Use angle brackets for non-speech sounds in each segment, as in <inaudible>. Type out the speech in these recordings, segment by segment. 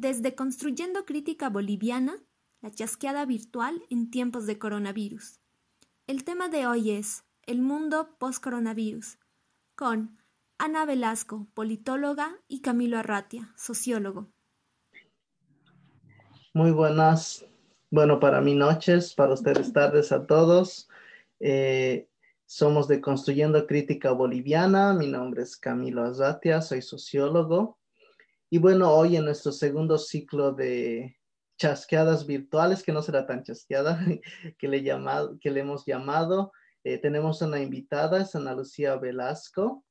desde Construyendo Crítica Boliviana, la chasqueada virtual en tiempos de coronavirus. El tema de hoy es El mundo post-coronavirus, con Ana Velasco, politóloga, y Camilo Arratia, sociólogo. Muy buenas, bueno, para mí noches, para ustedes tardes a todos. Eh, somos de Construyendo Crítica Boliviana, mi nombre es Camilo Arratia, soy sociólogo. Y bueno, hoy en nuestro segundo ciclo de chasqueadas virtuales, que no será tan chasqueada, <laughs> que le, llamado, que le hemos llamado, eh, tenemos una invitada, es Ana Lucía Velasco.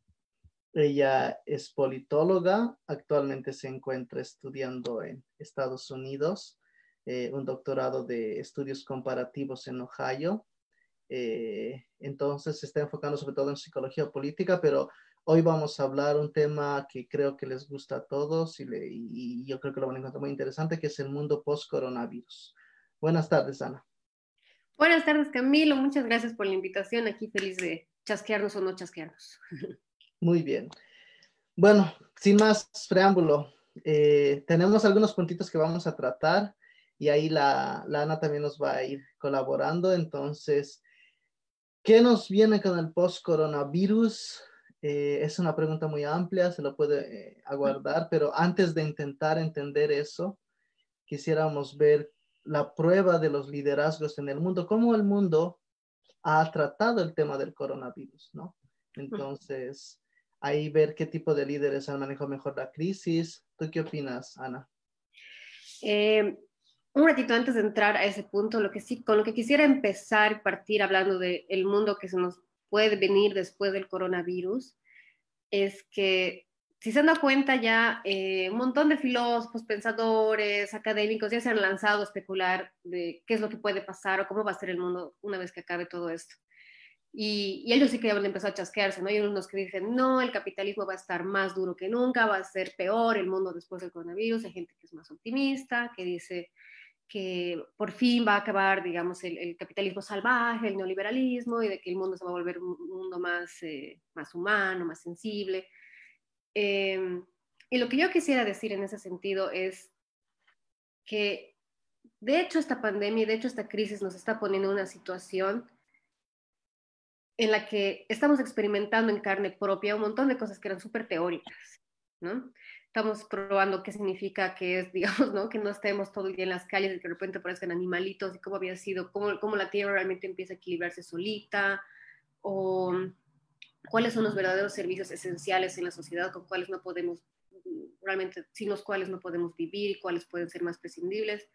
Ella es politóloga, actualmente se encuentra estudiando en Estados Unidos, eh, un doctorado de estudios comparativos en Ohio. Eh, entonces se está enfocando sobre todo en psicología política, pero Hoy vamos a hablar un tema que creo que les gusta a todos y, yo creo que lo van a encontrar muy interesante, que es el mundo post-coronavirus. Buenas tardes, Ana. Buenas tardes, Camilo. Muchas gracias por la invitación. Aquí feliz de chasquearnos o no chasquearnos. Muy bien. Bueno, sin más preámbulo, eh, tenemos algunos puntitos que vamos a tratar y ahí la, la Ana también nos va a ir colaborando. Entonces, ¿qué nos viene con el post-coronavirus? Eh, es una pregunta muy amplia, se lo puede eh, aguardar, pero antes de intentar entender eso, quisiéramos ver la prueba de los liderazgos en el mundo, cómo el mundo ha tratado el tema del coronavirus, ¿no? Entonces, ahí ver qué tipo de líderes han manejado mejor la crisis. ¿Tú qué opinas, Ana? Eh, un ratito antes de entrar a ese punto, lo que sí, con lo que quisiera empezar, partir hablando del el mundo que se nos puede venir después del coronavirus es que, si se han dado cuenta ya, eh, un montón de filósofos, pensadores, académicos ya se han lanzado a especular de qué es lo que puede pasar o cómo va a ser el mundo una vez que acabe todo esto. Y, ellos sí que ya han empezado a chasquearse, ¿no? Hay unos que dicen, no, el capitalismo va a estar más duro que nunca, va a ser peor el mundo después del coronavirus. Hay gente que es más optimista, que dice, que por fin va a acabar, digamos, el, capitalismo salvaje, el neoliberalismo y de que el mundo se va a volver un mundo más, eh, más humano, más sensible. Em, y lo que yo quisiera decir en ese sentido es que, de hecho, esta pandemia, de hecho, esta crisis nos está poniendo en una situación en la que estamos experimentando en carne propia un montón de cosas que eran súper teóricas, ¿no? Estamos probando qué significa que es, <laughs> digamos, ¿no? Que no estemos todo el día en las calles y que de repente aparezcan animalitos y cómo había sido, cómo, cómo la Tierra realmente empieza a equilibrarse solita, o cuáles son los verdaderos servicios esenciales en la sociedad con cuáles no podemos, realmente, sin los cuales no podemos vivir y cuáles pueden ser más prescindibles.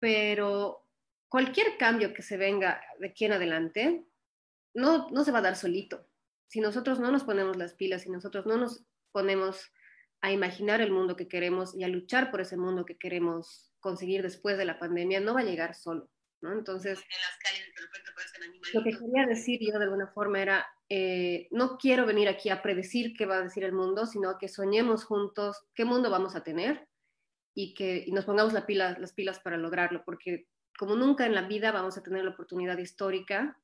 Pero cualquier cambio que se venga de aquí en adelante, no, no se va a dar solito. Si nosotros no nos ponemos las pilas, si nosotros no nos ponemos a imaginar el mundo que queremos y a luchar por ese mundo que queremos conseguir después de la pandemia, no va a llegar solo, ¿no? Entonces, lo que quería decir yo de alguna forma era, eh, no quiero venir aquí a predecir qué va a decir el mundo, sino que soñemos juntos qué mundo vamos a tener y que nos pongamos las pilas para lograrlo, porque como nunca en la vida vamos a tener la oportunidad histórica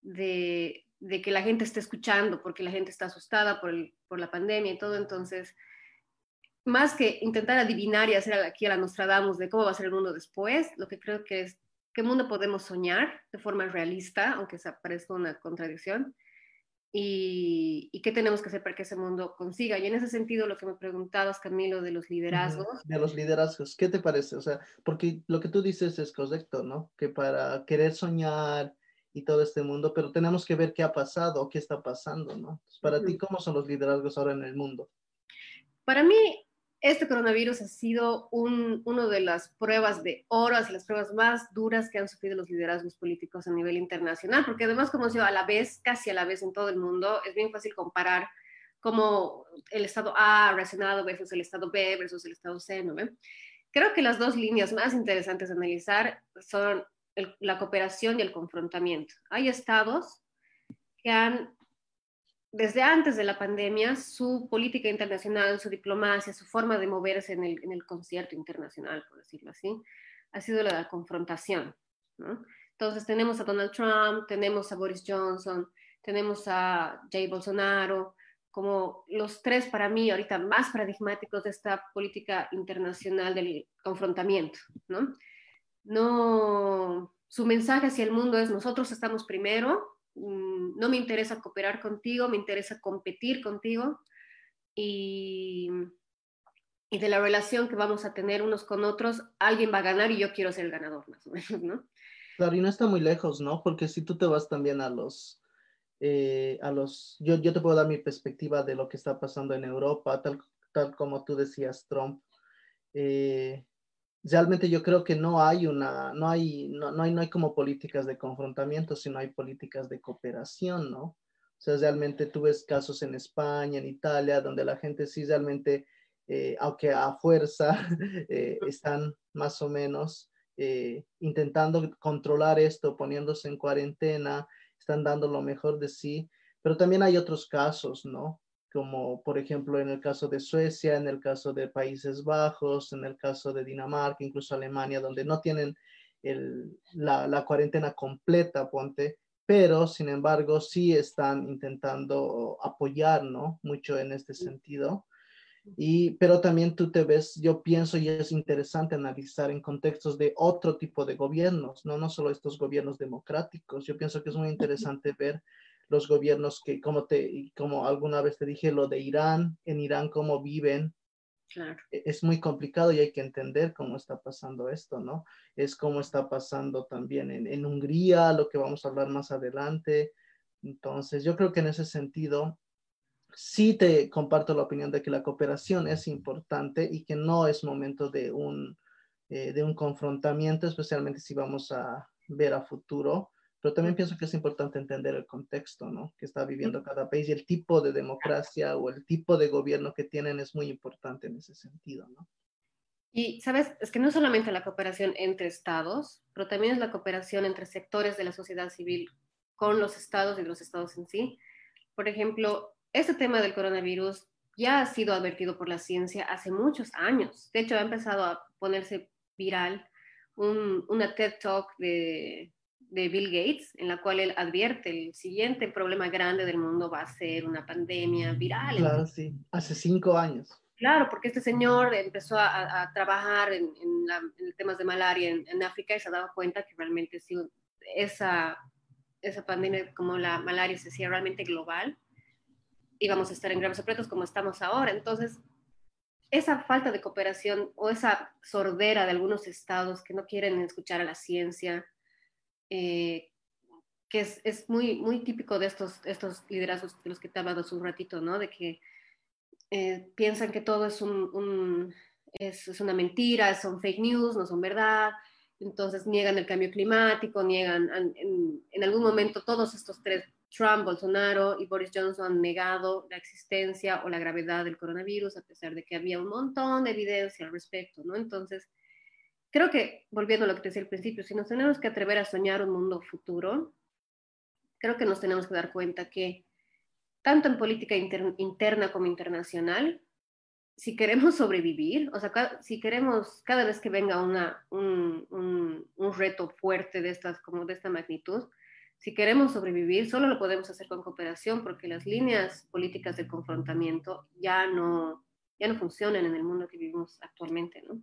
de, que la gente esté escuchando, porque la gente está asustada por, por la pandemia y todo, entonces más que intentar adivinar y hacer aquí a la Nostradamus de cómo va a ser el mundo después, lo que creo que es qué mundo podemos soñar de forma realista, aunque se parezca una contradicción, y, qué tenemos que hacer para que ese mundo consiga. Y en ese sentido, lo que me preguntabas, Camilo, de los liderazgos. De los liderazgos, ¿qué te parece? O sea, porque lo que tú dices es correcto, ¿no? Que para querer soñar y todo este mundo, pero tenemos que ver qué ha pasado o qué está pasando, ¿no? para ti, ¿cómo son los liderazgos ahora en el mundo? Para mí, este coronavirus ha sido un, una de las pruebas de y las pruebas más duras que han sufrido los liderazgos políticos a nivel internacional, porque además, como se a la vez, casi a la vez en todo el mundo, es bien fácil comparar cómo el Estado A ha reaccionado versus el Estado B versus el Estado C, ¿no? Creo que las dos líneas más interesantes de analizar son la cooperación y el confrontamiento. Hay estados que han desde antes de la pandemia, su política internacional, su diplomacia, su forma de moverse en el, concierto internacional, por decirlo así, ha sido la, la confrontación. Entonces tenemos a Donald Trump, tenemos a Boris Johnson, tenemos a Jay Bolsonaro, como los tres para mí ahorita más paradigmáticos de esta política internacional del confrontamiento, ¿no? No, su mensaje hacia el mundo es nosotros estamos primero, no me interesa cooperar contigo, me interesa competir contigo y, y de la relación que vamos a tener unos con otros, alguien va a ganar y yo quiero ser el ganador, más o menos, ¿no? Claro, y no está muy lejos, ¿no? Porque si tú te vas también a los eh, a los, yo, yo te puedo dar mi perspectiva de lo que está pasando en Europa, tal, tal como tú decías, Trump. Eh, realmente yo creo que no hay una, no hay, no, no, hay, no hay como políticas de confrontamiento, sino hay políticas de cooperación, ¿no? O sea, realmente tú ves casos en España, en Italia, donde la gente sí realmente, eh, aunque a fuerza, <laughs> están más o menos intentando controlar esto, poniéndose en cuarentena, están dando lo mejor de sí, pero también hay otros casos, ¿no? Como por ejemplo en el caso de Suecia, en el caso de Países Bajos, en el caso de Dinamarca, incluso Alemania, donde no tienen la, la cuarentena completa, ponte, pero sin embargo sí están intentando apoyar, ¿no? Mucho en este sentido. Y, pero también tú te ves, yo pienso y es interesante analizar en contextos de otro tipo de gobiernos, no, no solo estos gobiernos democráticos. Yo pienso que es muy interesante ver los gobiernos que, como, te, como alguna vez te dije, lo de Irán, en Irán cómo viven. Claro. E, es muy complicado y hay que entender cómo está pasando esto, ¿no? Es cómo está pasando también en, en Hungría, lo que vamos a hablar más adelante. Entonces, yo creo que en ese sentido, sí te comparto la opinión de que la cooperación es importante y que no es momento de un, eh, de un confrontamiento, especialmente si vamos a ver a futuro. Pero también pienso que es importante entender el contexto ¿no? que está viviendo cada país y el tipo de democracia o el tipo de gobierno que tienen es muy importante en ese sentido. ¿no? Y, ¿sabes? Es que no solamente la cooperación entre estados, pero también es la cooperación entre sectores de la sociedad civil con los estados y los estados en sí. Por ejemplo, este tema del coronavirus ya ha sido advertido por la ciencia hace muchos años. De hecho, ha empezado a ponerse viral una TED Talk de, Bill Gates, en la cual él advierte el siguiente problema grande del mundo va a ser una pandemia viral. Claro, sí, hace cinco años. Claro, porque este señor empezó a, trabajar en, temas de malaria en, África y se ha dado cuenta que realmente si esa, esa pandemia como la malaria se hacía realmente global, íbamos a estar en graves aprietos como estamos ahora. Entonces, esa falta de cooperación o esa sordera de algunos estados que no quieren escuchar a la ciencia, eh, que es, es, muy, muy típico de estos, estos liderazgos de los que te he hablado hace un ratito, ¿no? De que eh, piensan que todo es, un, es, es, una mentira, son fake news, no son verdad, entonces niegan el cambio climático, niegan, en, en algún momento todos estos tres Trump, Bolsonaro y Boris Johnson han negado la existencia o la gravedad del coronavirus, a pesar de que había un montón de evidencia al respecto, ¿no? Entonces, creo que, volviendo a lo que te decía al principio, si nos tenemos que atrever a soñar un mundo futuro, creo que nos tenemos que dar cuenta que, tanto en política interna como internacional, si queremos <laughs> sobrevivir, o sea, si queremos, cada vez que venga una, un, un, un reto fuerte de, estas, como de esta magnitud, si queremos sobrevivir, solo lo podemos hacer con cooperación porque las líneas políticas de confrontamiento ya no, ya no funcionan en el mundo que vivimos actualmente, ¿no?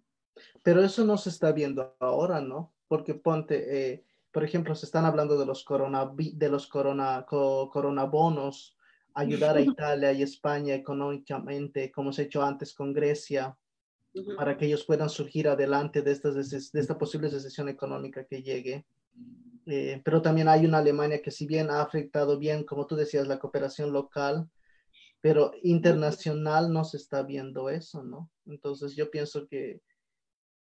Pero eso no se está viendo ahora, ¿no? Porque ponte, eh, por ejemplo, se están hablando de los corona, de los corona, coronabonos, ayudar a <laughs> Italia y España económicamente, como se ha hecho antes con Grecia, para que ellos puedan surgir adelante de, estas, de esta posible recesión económica que llegue. Eh, pero también hay una Alemania que si bien ha afectado bien, como tú decías, la cooperación local, pero internacional no se está viendo eso, ¿no? Entonces yo pienso que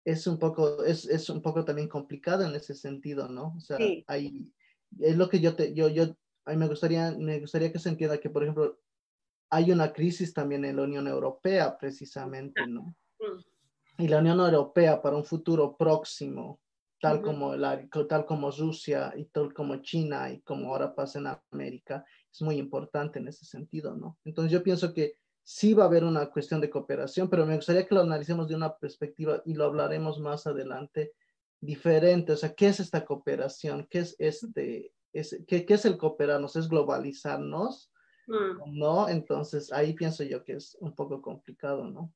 es un poco, es, es un poco también complicado en ese sentido, ¿no? O sea, hay, es lo que yo te, yo, yo, a mí me gustaría, me gustaría que se entienda que, por ejemplo, hay una crisis también en la Unión Europea, precisamente, ¿no? Mm. Y la Unión Europea para un futuro próximo, tal, como la, tal como Rusia y tal como China y como ahora pasa en América, es muy importante en ese sentido, ¿no? Entonces yo pienso que sí va a haber una cuestión de cooperación, pero me gustaría que lo analicemos de una perspectiva y lo hablaremos más adelante diferente, o sea, ¿qué es esta cooperación? ¿Qué es este, es, qué, qué es el cooperarnos? ¿Es globalizarnos? mm. no, entonces ahí pienso yo que es un poco complicado, ¿no?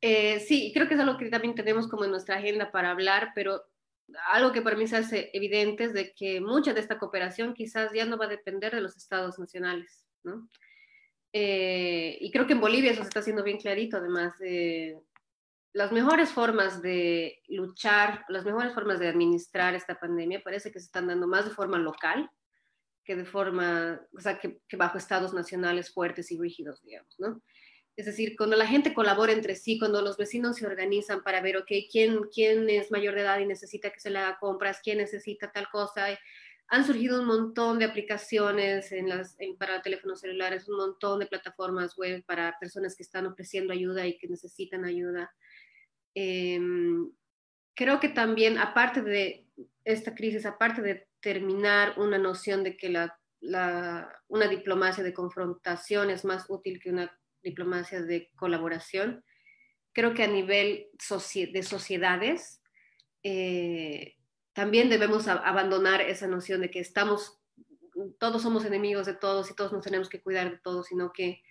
Eh, sí, creo que es algo que también tenemos como en nuestra agenda para hablar, pero algo que para mí se hace evidente es de que mucha de esta cooperación quizás ya no va a depender de los estados nacionales, ¿no? Eh, y creo que en Bolivia eso se está haciendo bien clarito, además. de las mejores formas de luchar, las mejores formas de administrar esta pandemia parece que se están dando más de forma local que de forma, o sea, que, bajo estados nacionales fuertes y rígidos, ¿no? Es decir, cuando la gente colabora entre sí, cuando los vecinos se organizan para ver, ok, ¿quién, quién es mayor de edad y necesita que se le haga compras, quién necesita tal cosa. Han surgido un montón de aplicaciones en las, para teléfonos celulares, un montón de plataformas web para personas que están ofreciendo ayuda y que necesitan ayuda. Em, creo que también, aparte de esta crisis, aparte de terminar una noción de que la, la, una diplomacia de confrontación es más útil que una diplomacia de colaboración. Creo que a nivel de sociedades eh, también debemos abandonar esa noción de que estamos, todos somos enemigos de todos y todos nos tenemos que cuidar de todos, sino que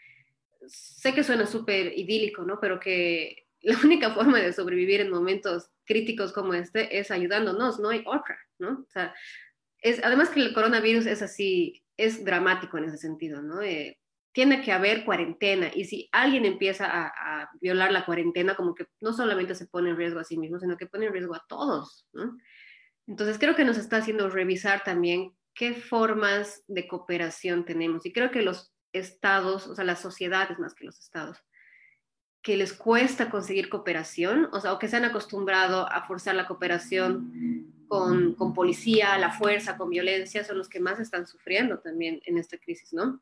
sé que suena súper idílico, ¿no? Pero que la <laughs> única forma de sobrevivir en momentos críticos como este es ayudándonos, no hay otra, ¿no? O sea, es, además que el coronavirus es así, es dramático en ese sentido, ¿no? Eh, tiene que haber cuarentena y si alguien empieza a, violar la cuarentena, como que no solamente se pone en riesgo a sí mismo, sino que pone en riesgo a todos. Entonces creo que nos está haciendo revisar también qué formas de cooperación tenemos y creo que los estados, o sea, las sociedades más que los estados, que les cuesta conseguir cooperación, o sea, o que se han acostumbrado a forzar la cooperación con, con policía, la fuerza, con violencia, son los que más están sufriendo también en esta crisis, ¿no?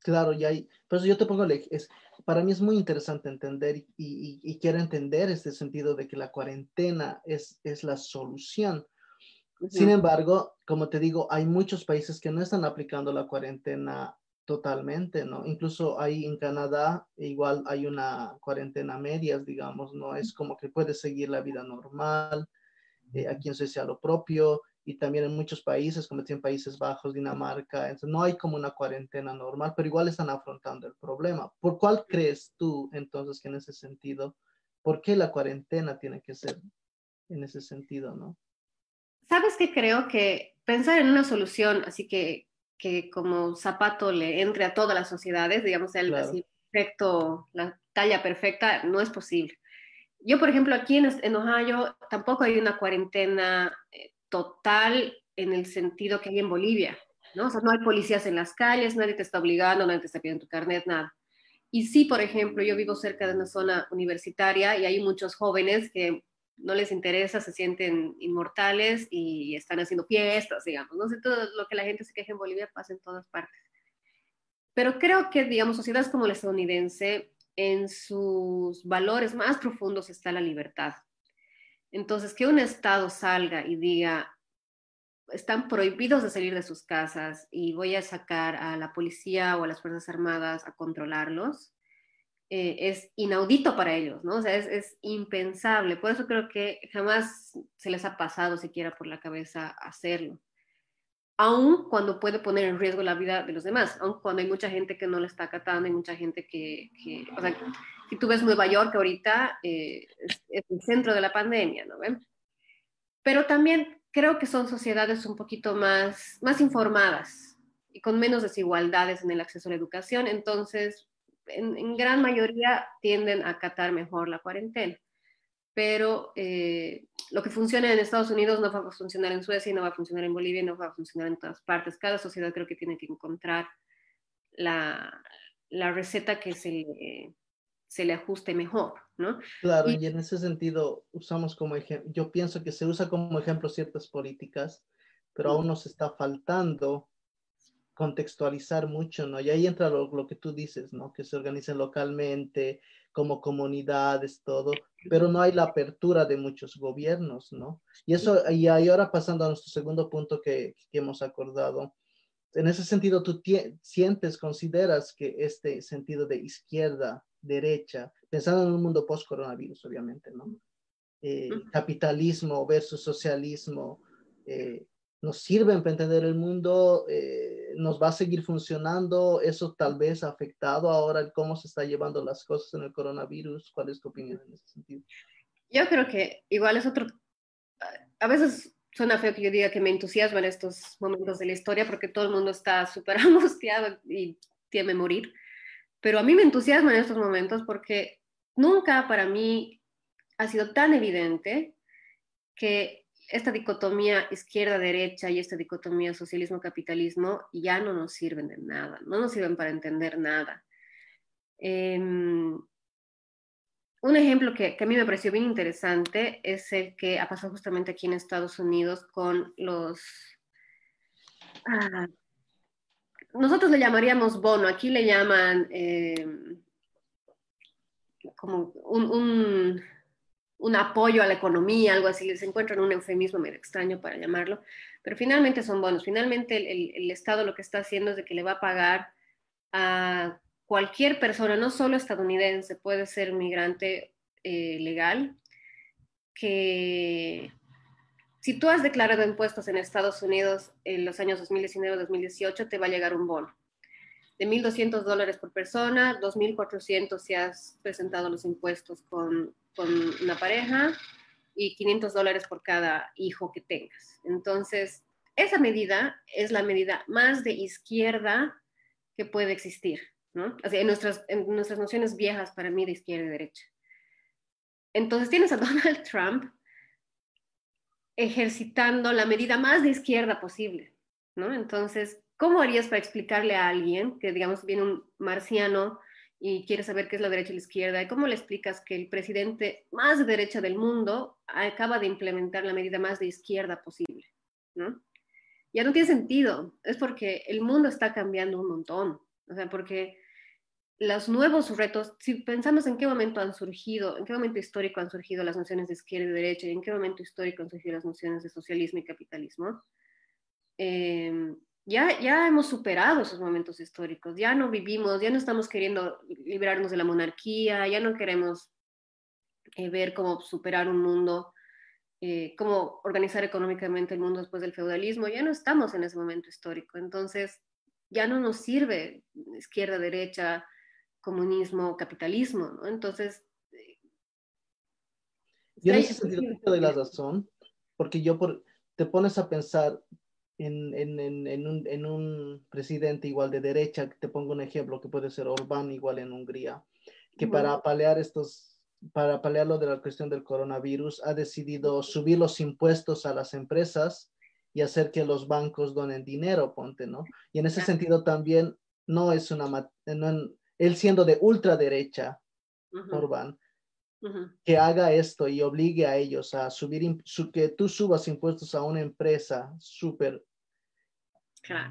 Claro, y hay, por eso yo te pongo, es, para mí es muy interesante entender y, y, quiero entender este sentido de que la cuarentena es, es la solución. Sin embargo, como te digo, hay muchos países que no están aplicando la cuarentena totalmente, ¿no? Incluso ahí en Canadá igual hay una cuarentena medias, digamos, ¿no? Es como que puedes seguir la vida normal, eh, aquí en Suecia lo propio, y también en muchos países, como en Países Bajos, Dinamarca, entonces no hay como una cuarentena normal, pero igual están afrontando el problema. ¿Por cuál crees tú entonces que en ese sentido, por qué la cuarentena tiene que ser en ese sentido, no? Sabes que creo que pensar en una solución, así que, que como zapato le entre a todas las sociedades, digamos, el perfecto, la talla perfecta, no es posible. Yo, por ejemplo, aquí en, en Ohio tampoco hay una cuarentena eh, total en el sentido que hay en Bolivia, ¿no? O sea, no hay policías en las calles, nadie te está obligando, nadie te está pidiendo tu carnet, nada. Y sí, por ejemplo, yo vivo cerca de una zona universitaria y hay muchos jóvenes que no les interesa, se sienten inmortales y están haciendo fiestas, digamos, no sé, todo lo que la gente se queja en Bolivia pasa en todas partes. Pero creo que, digamos, sociedades como la estadounidense, en sus valores más profundos está la libertad. Entonces, que un Estado salga y diga, están prohibidos de salir de sus casas y voy a sacar a la policía o a las Fuerzas Armadas a controlarlos, eh, es inaudito para ellos, ¿no? O sea, es, es, impensable. Por eso creo que jamás se les ha pasado siquiera por la cabeza hacerlo. Aún cuando puede poner en riesgo la vida de los demás, aún cuando hay mucha gente que no le está acatando, hay mucha gente que, que o sea, si tú ves Nueva York ahorita, eh, es, el centro de la pandemia, ¿no ven? Pero también creo que son sociedades un poquito más, más informadas y con menos desigualdades en el acceso a la educación, entonces en, gran mayoría tienden a acatar mejor la cuarentena. Pero eh, lo que funciona en Estados Unidos no va a funcionar en Suecia, no va a funcionar en Bolivia, no va a funcionar en todas partes. Cada sociedad creo que tiene que encontrar la, la receta que se le, se le ajuste mejor, ¿no? Claro, y, en ese sentido usamos como ejemplo, yo pienso que se usa como ejemplo ciertas políticas, pero aún nos está faltando contextualizar mucho, ¿no? Y ahí entra lo, lo, que tú dices, ¿no? Que se organicen localmente, como comunidades, todo, pero no hay la apertura de muchos gobiernos, ¿no? Y eso, y ahora pasando a nuestro segundo punto que, que hemos acordado, en ese sentido, tú sientes, consideras que este sentido de izquierda derecha, pensando en un mundo post-coronavirus, obviamente, ¿no? Eh, capitalismo versus socialismo, eh, nos sirven para entender el mundo, eh, nos va a seguir funcionando, eso tal vez ha afectado ahora cómo se está llevando las cosas en el coronavirus. ¿Cuál es tu opinión en ese sentido? Yo creo que igual es otro, a veces suena feo que yo diga que me entusiasma en estos momentos de la historia porque todo el mundo está <laughs> súper angustiado y tiene morir, pero a mí me entusiasma en estos momentos porque nunca para mí ha sido tan evidente que esta dicotomía izquierda-derecha y esta dicotomía socialismo-capitalismo ya no nos sirven de nada, no nos sirven para entender nada. Em, un ejemplo que, a mí me pareció bien interesante es el que ha pasado justamente aquí en Estados Unidos con los... Ah, nosotros le llamaríamos bono, aquí le llaman em, como un, apoyo a la economía, algo así, les encuentran un eufemismo medio extraño para llamarlo, pero finalmente son bonos. Finalmente el, el Estado lo que está haciendo es de que le va a pagar a cualquier persona, no solo estadounidense, puede ser migrante eh, legal, que si tú has declarado impuestos en Estados Unidos en los años 2019-2018, te va a llegar un bono de 1.200 dólares por persona, 2.400 si has presentado los impuestos con, con una pareja y 500 dólares por cada hijo que tengas. Entonces, esa medida es la medida más de izquierda que puede existir en, nuestras, en nuestras nociones viejas para mí de izquierda y derecha. Entonces tienes a <laughs> Donald Trump ejercitando la medida más de izquierda posible, ¿no? Entonces, ¿cómo harías para explicarle a alguien que, digamos, viene un marciano y quiere saber qué es la derecha y la izquierda? ¿Y cómo le explicas que el presidente más de derecha del mundo acaba de implementar la medida más de izquierda posible, ¿no? Ya no tiene sentido, es porque el mundo está cambiando un montón, o sea, porque los nuevos retos, si pensamos en qué momento han surgido, en qué momento histórico han surgido las nociones de izquierda y derecha y en qué momento histórico han surgido las nociones de socialismo y capitalismo, em, ya, ya hemos superado esos momentos históricos, ya no vivimos, ya no estamos queriendo librarnos de la monarquía, ya no queremos eh, ver cómo superar un mundo, eh, cómo organizar económicamente el mundo después del feudalismo, ya no estamos en ese momento histórico, entonces ya no nos sirve izquierda, derecha, comunismo, capitalismo, ¿no? Entonces... Yo en ese sentido te doy la razón, porque yo por, te pones a pensar en, en, en, un, en, un, presidente igual de derecha, te pongo un ejemplo que puede ser Orbán igual en Hungría, que para paliar estos, para paliar lo de la cuestión del coronavirus, ha decidido subir los impuestos a las empresas y hacer que los bancos donen dinero, ponte, ¿no? Y en ese sentido también no es una, no, él siendo de ultraderecha, Orbán, que haga esto y obligue a ellos a subir, que tú subas impuestos a una empresa súper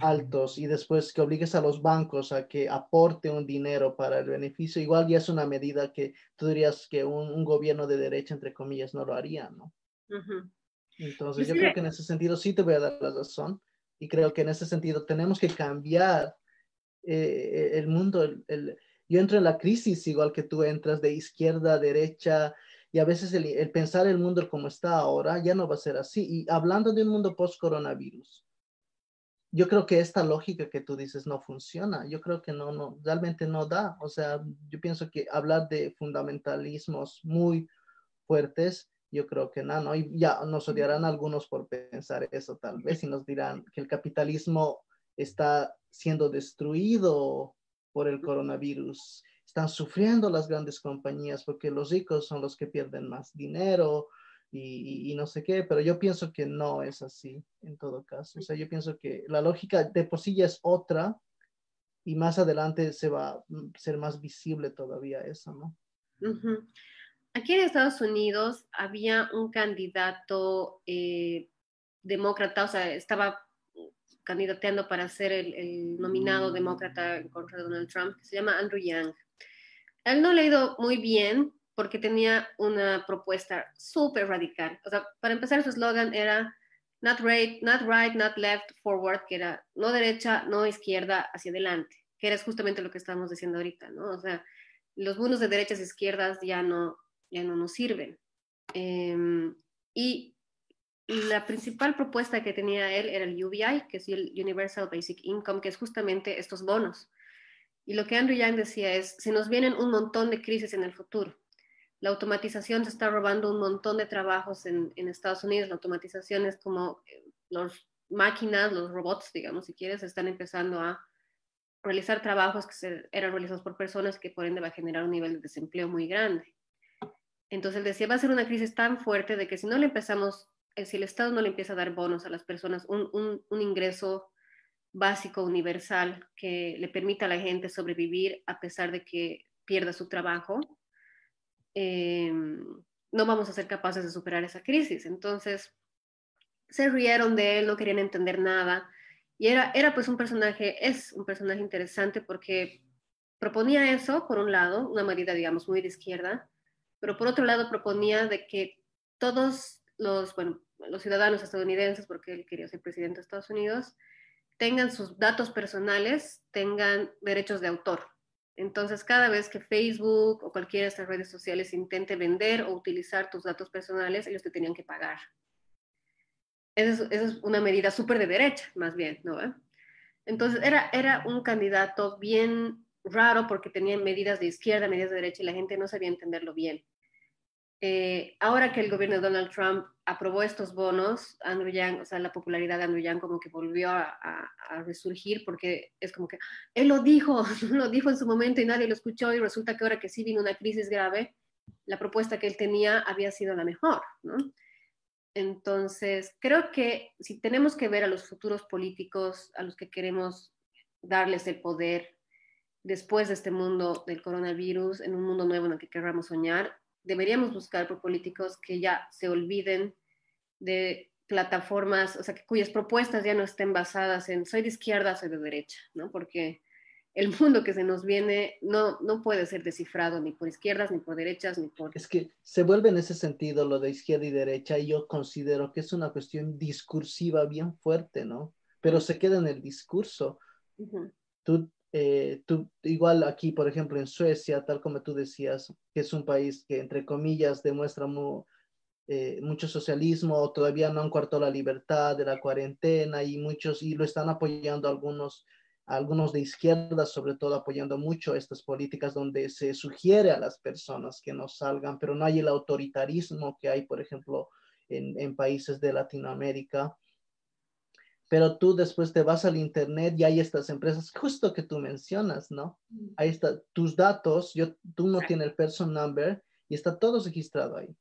altos y después que obligues a los bancos a que aporte un dinero para el beneficio, igual ya es una medida que tú dirías que un, gobierno de derecha, entre comillas, no lo haría, ¿no? Entonces, yo creo que en ese sentido sí te voy a dar la razón y creo que en ese sentido tenemos que cambiar eh, el mundo, el, yo entro en la crisis igual que tú entras de izquierda derecha y a veces el, pensar el mundo como está ahora ya no va a ser así. Y hablando de un mundo post-coronavirus, yo creo que esta lógica que tú dices no funciona. Yo creo que no, no, realmente no da. O sea, yo pienso que hablar de fundamentalismos muy fuertes, yo creo que no, ¿no? Y ya nos odiarán algunos por pensar eso tal vez y nos dirán que el capitalismo está siendo destruido por el coronavirus. Están sufriendo las grandes compañías porque los ricos son los que pierden más dinero y, no sé qué, pero yo pienso que no es así en todo caso. O sea, yo pienso que la lógica de por sí ya es otra y más adelante se va a ser más visible todavía eso, ¿no? Aquí en Estados Unidos había un candidato eh, demócrata, o sea, estaba candidateando para ser el, nominado demócrata en contra de Donald Trump, que se llama Andrew Yang. Él no le ha ido muy bien porque tenía una propuesta súper radical. O sea, para empezar, su eslogan era not right, not right, not left, forward, que era no derecha, no izquierda, hacia adelante, que era justamente lo que estamos diciendo ahorita, ¿no? O sea, los mundos de derechas e izquierdas ya no, ya no nos sirven. Em, y la principal propuesta que tenía él era el UBI, que es el Universal Basic Income, que es justamente estos bonos. Y lo que Andrew Yang decía es, se nos vienen un montón de crisis en el futuro. La automatización se está robando un montón de trabajos en, Estados Unidos. La automatización es como eh, los máquinas, los robots, digamos, si quieres, están empezando a realizar trabajos que eran realizados por personas que por ende va a generar un nivel de desempleo muy grande. Entonces él decía, va a ser una crisis tan fuerte de que si no le empezamos, si el Estado no le empieza a dar bonos a las personas, un ingreso básico, universal, que le permita a la gente sobrevivir a pesar de que pierda su trabajo, eh, no vamos a ser capaces de superar esa crisis. Entonces, se rieron de él, no querían entender nada. Y era, era pues un personaje, es un personaje interesante porque proponía eso, por un lado, una medida, digamos, muy de izquierda, pero por otro lado proponía de que todos los, bueno, los ciudadanos estadounidenses, porque él quería ser presidente de Estados Unidos, tengan sus datos personales, tengan derechos de autor. Entonces, cada vez que Facebook o cualquiera de estas redes sociales intente vender o utilizar tus datos personales, ellos te tenían que pagar. Esa es, una medida súper de derecha, más bien, ¿no? Entonces, era, era un candidato bien raro porque tenía medidas de izquierda, medidas de derecha y la gente no sabía entenderlo bien. Eh, ahora que el gobierno de Donald Trump aprobó estos bonos, Andrew Yang, o sea, la popularidad de Andrew Yang como que volvió a, resurgir porque es como que él lo dijo, <laughs> lo dijo en su momento y nadie lo escuchó y resulta que ahora que sí vino una crisis grave, la propuesta que él tenía había sido la mejor, ¿no? Entonces, creo que si tenemos que ver a los futuros políticos a los que queremos darles el poder después de este mundo del coronavirus, en un mundo nuevo en el que queramos soñar, deberíamos buscar por políticos que ya se olviden de plataformas, o sea, que, cuyas propuestas ya no estén basadas en soy de izquierda, soy de derecha, ¿no? Porque el mundo que se nos viene no, no puede ser descifrado ni por izquierdas, ni por derechas, ni por... Es que se vuelve en ese sentido lo de izquierda y derecha y yo considero que es una cuestión discursiva bien fuerte, ¿no? Pero se queda en el discurso. Tú eh, tú, igual aquí, por ejemplo, en Suecia, tal como tú decías, que es un país que, entre comillas, demuestra eh, mucho socialismo, todavía no han cuartado la libertad de la cuarentena y muchos, y lo están apoyando algunos, algunos de izquierda, sobre todo apoyando mucho estas políticas donde se sugiere a las personas que no salgan, pero no hay el autoritarismo que hay, por ejemplo, en países de Latinoamérica pero tú después te vas al internet y hay estas empresas, justo que tú mencionas, ¿no? Mm. Ahí está, tus datos, yo, tú no tienes el person number y está todo registrado ahí.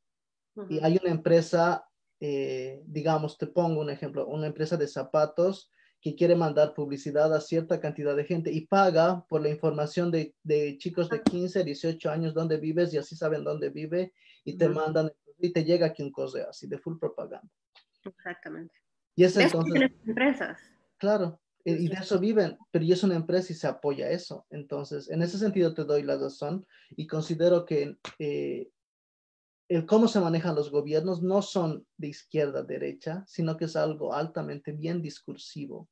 Y hay una empresa, eh, digamos, te pongo un ejemplo, una empresa de zapatos que quiere mandar publicidad a cierta cantidad de gente y paga por la información de, de chicos de 15, 18 años, dónde vives y así saben dónde vive y te mandan y te llega aquí un correo así de full propaganda. Exactamente. Y es entonces... empresas. Claro, y de eso viven, pero es una empresa y se apoya eso. Entonces, en ese sentido te doy la razón y considero que eh, el cómo se manejan los gobiernos no son de izquierda derecha, sino que es algo altamente bien discursivo.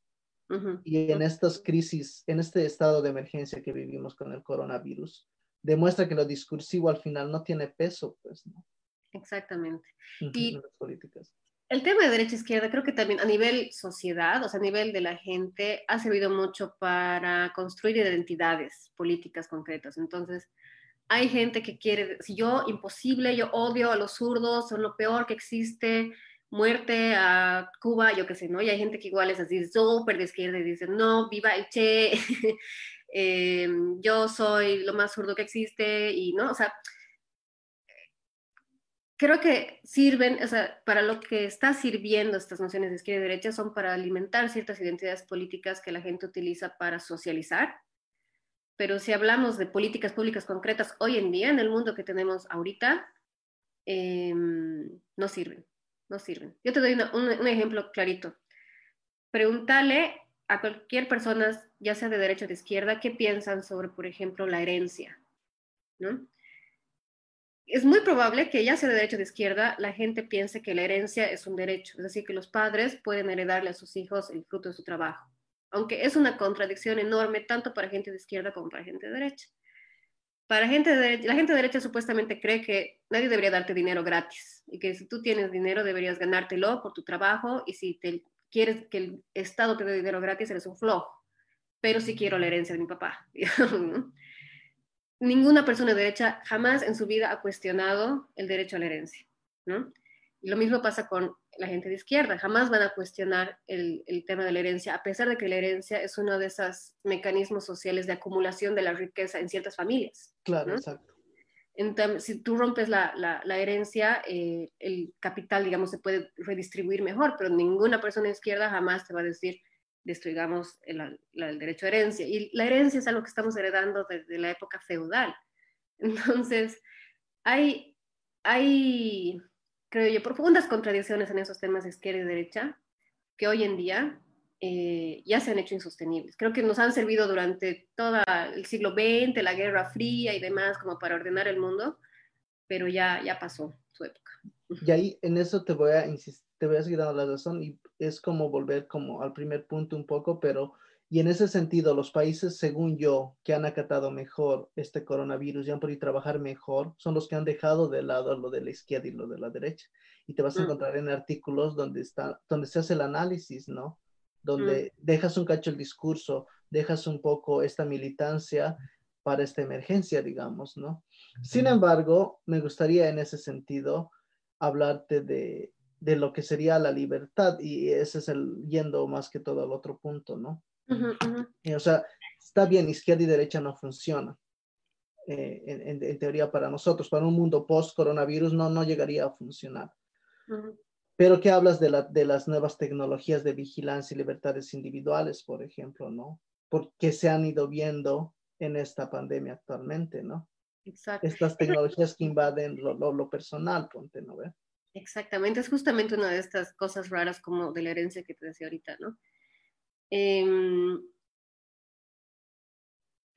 Y en estas crisis, en este estado de emergencia que vivimos con el coronavirus, demuestra que lo discursivo al final no tiene peso, pues, ¿no? Exactamente. y las políticas el tema de derecha-izquierda creo que también a nivel sociedad, o sea, a nivel de la gente, ha servido mucho para construir identidades políticas concretas. Entonces, hay gente que quiere, si yo, imposible, yo odio a los zurdos, son lo peor que existe, muerte a Cuba, yo qué sé, ¿no? Y hay gente que igual es así, súper de izquierda y dice, no, viva el Che, <laughs> eh, yo soy lo más zurdo que existe, y no, o sea, creo que sirven, o sea, para lo que está sirviendo estas nociones de izquierda y derecha son para alimentar ciertas identidades políticas que la gente utiliza para socializar. Pero si hablamos de políticas públicas concretas hoy en día, en el mundo que tenemos ahorita, em, no sirven, no sirven. Yo te doy un, un ejemplo clarito. Pregúntale a cualquier persona, ya sea de derecha o de izquierda, qué piensan sobre, por ejemplo, la herencia, ¿no? Es muy probable que ya sea de derecha o de izquierda, la gente piense que la herencia es un derecho, es decir, que los padres pueden heredarle a sus hijos el fruto de su trabajo, aunque es una contradicción enorme tanto para gente de izquierda como para gente de derecha. para gente de, la gente de derecha supuestamente cree que nadie debería darte dinero gratis y que si tú tienes dinero deberías ganártelo por tu trabajo y si te quieres que el Estado te dé dinero gratis eres un flojo. Pero sí quiero la herencia de mi papá. <laughs> Ninguna persona de derecha jamás en su vida ha cuestionado el derecho a la herencia. ¿no? Y lo mismo pasa con la gente de izquierda. Jamás van a cuestionar el, el, tema de la herencia, a pesar de que la herencia es uno de esos mecanismos sociales de acumulación de la riqueza en ciertas familias. Claro, exacto. Entonces, si tú rompes la, la, la herencia, eh, el capital, digamos, se puede redistribuir mejor, pero ninguna persona de izquierda jamás te va a decir, destruigamos el, el, derecho a herencia. Y la herencia es algo que estamos heredando desde la época feudal. <laughs> Entonces, hay, hay creo yo, profundas contradicciones en esos temas de izquierda y derecha que hoy en día eh, ya se han hecho insostenibles. Creo que nos han servido durante todo el siglo XX, la Guerra Fría y demás, como para ordenar el mundo, pero ya, ya pasó su época. Y ahí en eso te voy a insistir, te voy a seguir dando la razón y es como volver como al primer punto un poco, pero y en ese sentido, los países, según yo, que han acatado mejor este coronavirus y han podido trabajar mejor, son los que han dejado de lado lo de la izquierda y lo de la derecha. Y te vas a mm. encontrar en artículos donde, está, donde se hace el análisis, ¿no? Donde mm. dejas un cacho el discurso, dejas un poco esta militancia para esta emergencia, digamos, ¿no? Sin embargo, me gustaría en ese sentido hablarte de, de lo que sería la libertad y ese es el yendo más que todo al otro punto, ¿no? o sea, está bien, izquierda y derecha no funciona. Eh, en, teoría para nosotros, para un mundo post-coronavirus no, no llegaría a funcionar. Pero ¿qué hablas de, la, de las nuevas tecnologías de vigilancia y libertades individuales, por ejemplo, no? Porque se han ido viendo en esta pandemia actualmente, ¿no? Exacto. Estas tecnologías que invaden lo, lo, lo personal, ponte, ¿no? Exactamente, es justamente una de estas cosas raras como de la herencia que te decía ahorita, ¿no? Em,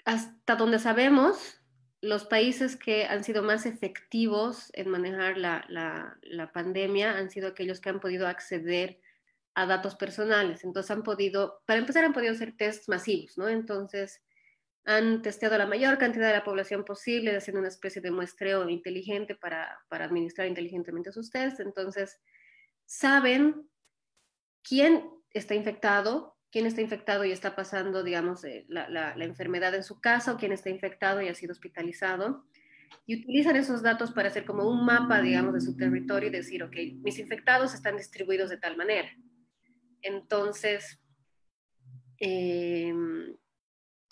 hasta donde sabemos, los países que han sido más efectivos en manejar la, la, la, pandemia han sido aquellos que han podido acceder a datos personales. Entonces han podido, para empezar, han podido hacer tests masivos, ¿no? Entonces han testeado la mayor cantidad de la población posible, haciendo una especie de muestreo inteligente para, para administrar inteligentemente sus tests. Entonces saben quién está infectado, quién está infectado y está pasando, digamos, eh, la, la, enfermedad en su casa o quién está infectado y ha sido hospitalizado. Y utilizan esos datos para hacer como un mapa, digamos, de su territorio y decir, ok, mis infectados están distribuidos de tal manera. Entonces, eh,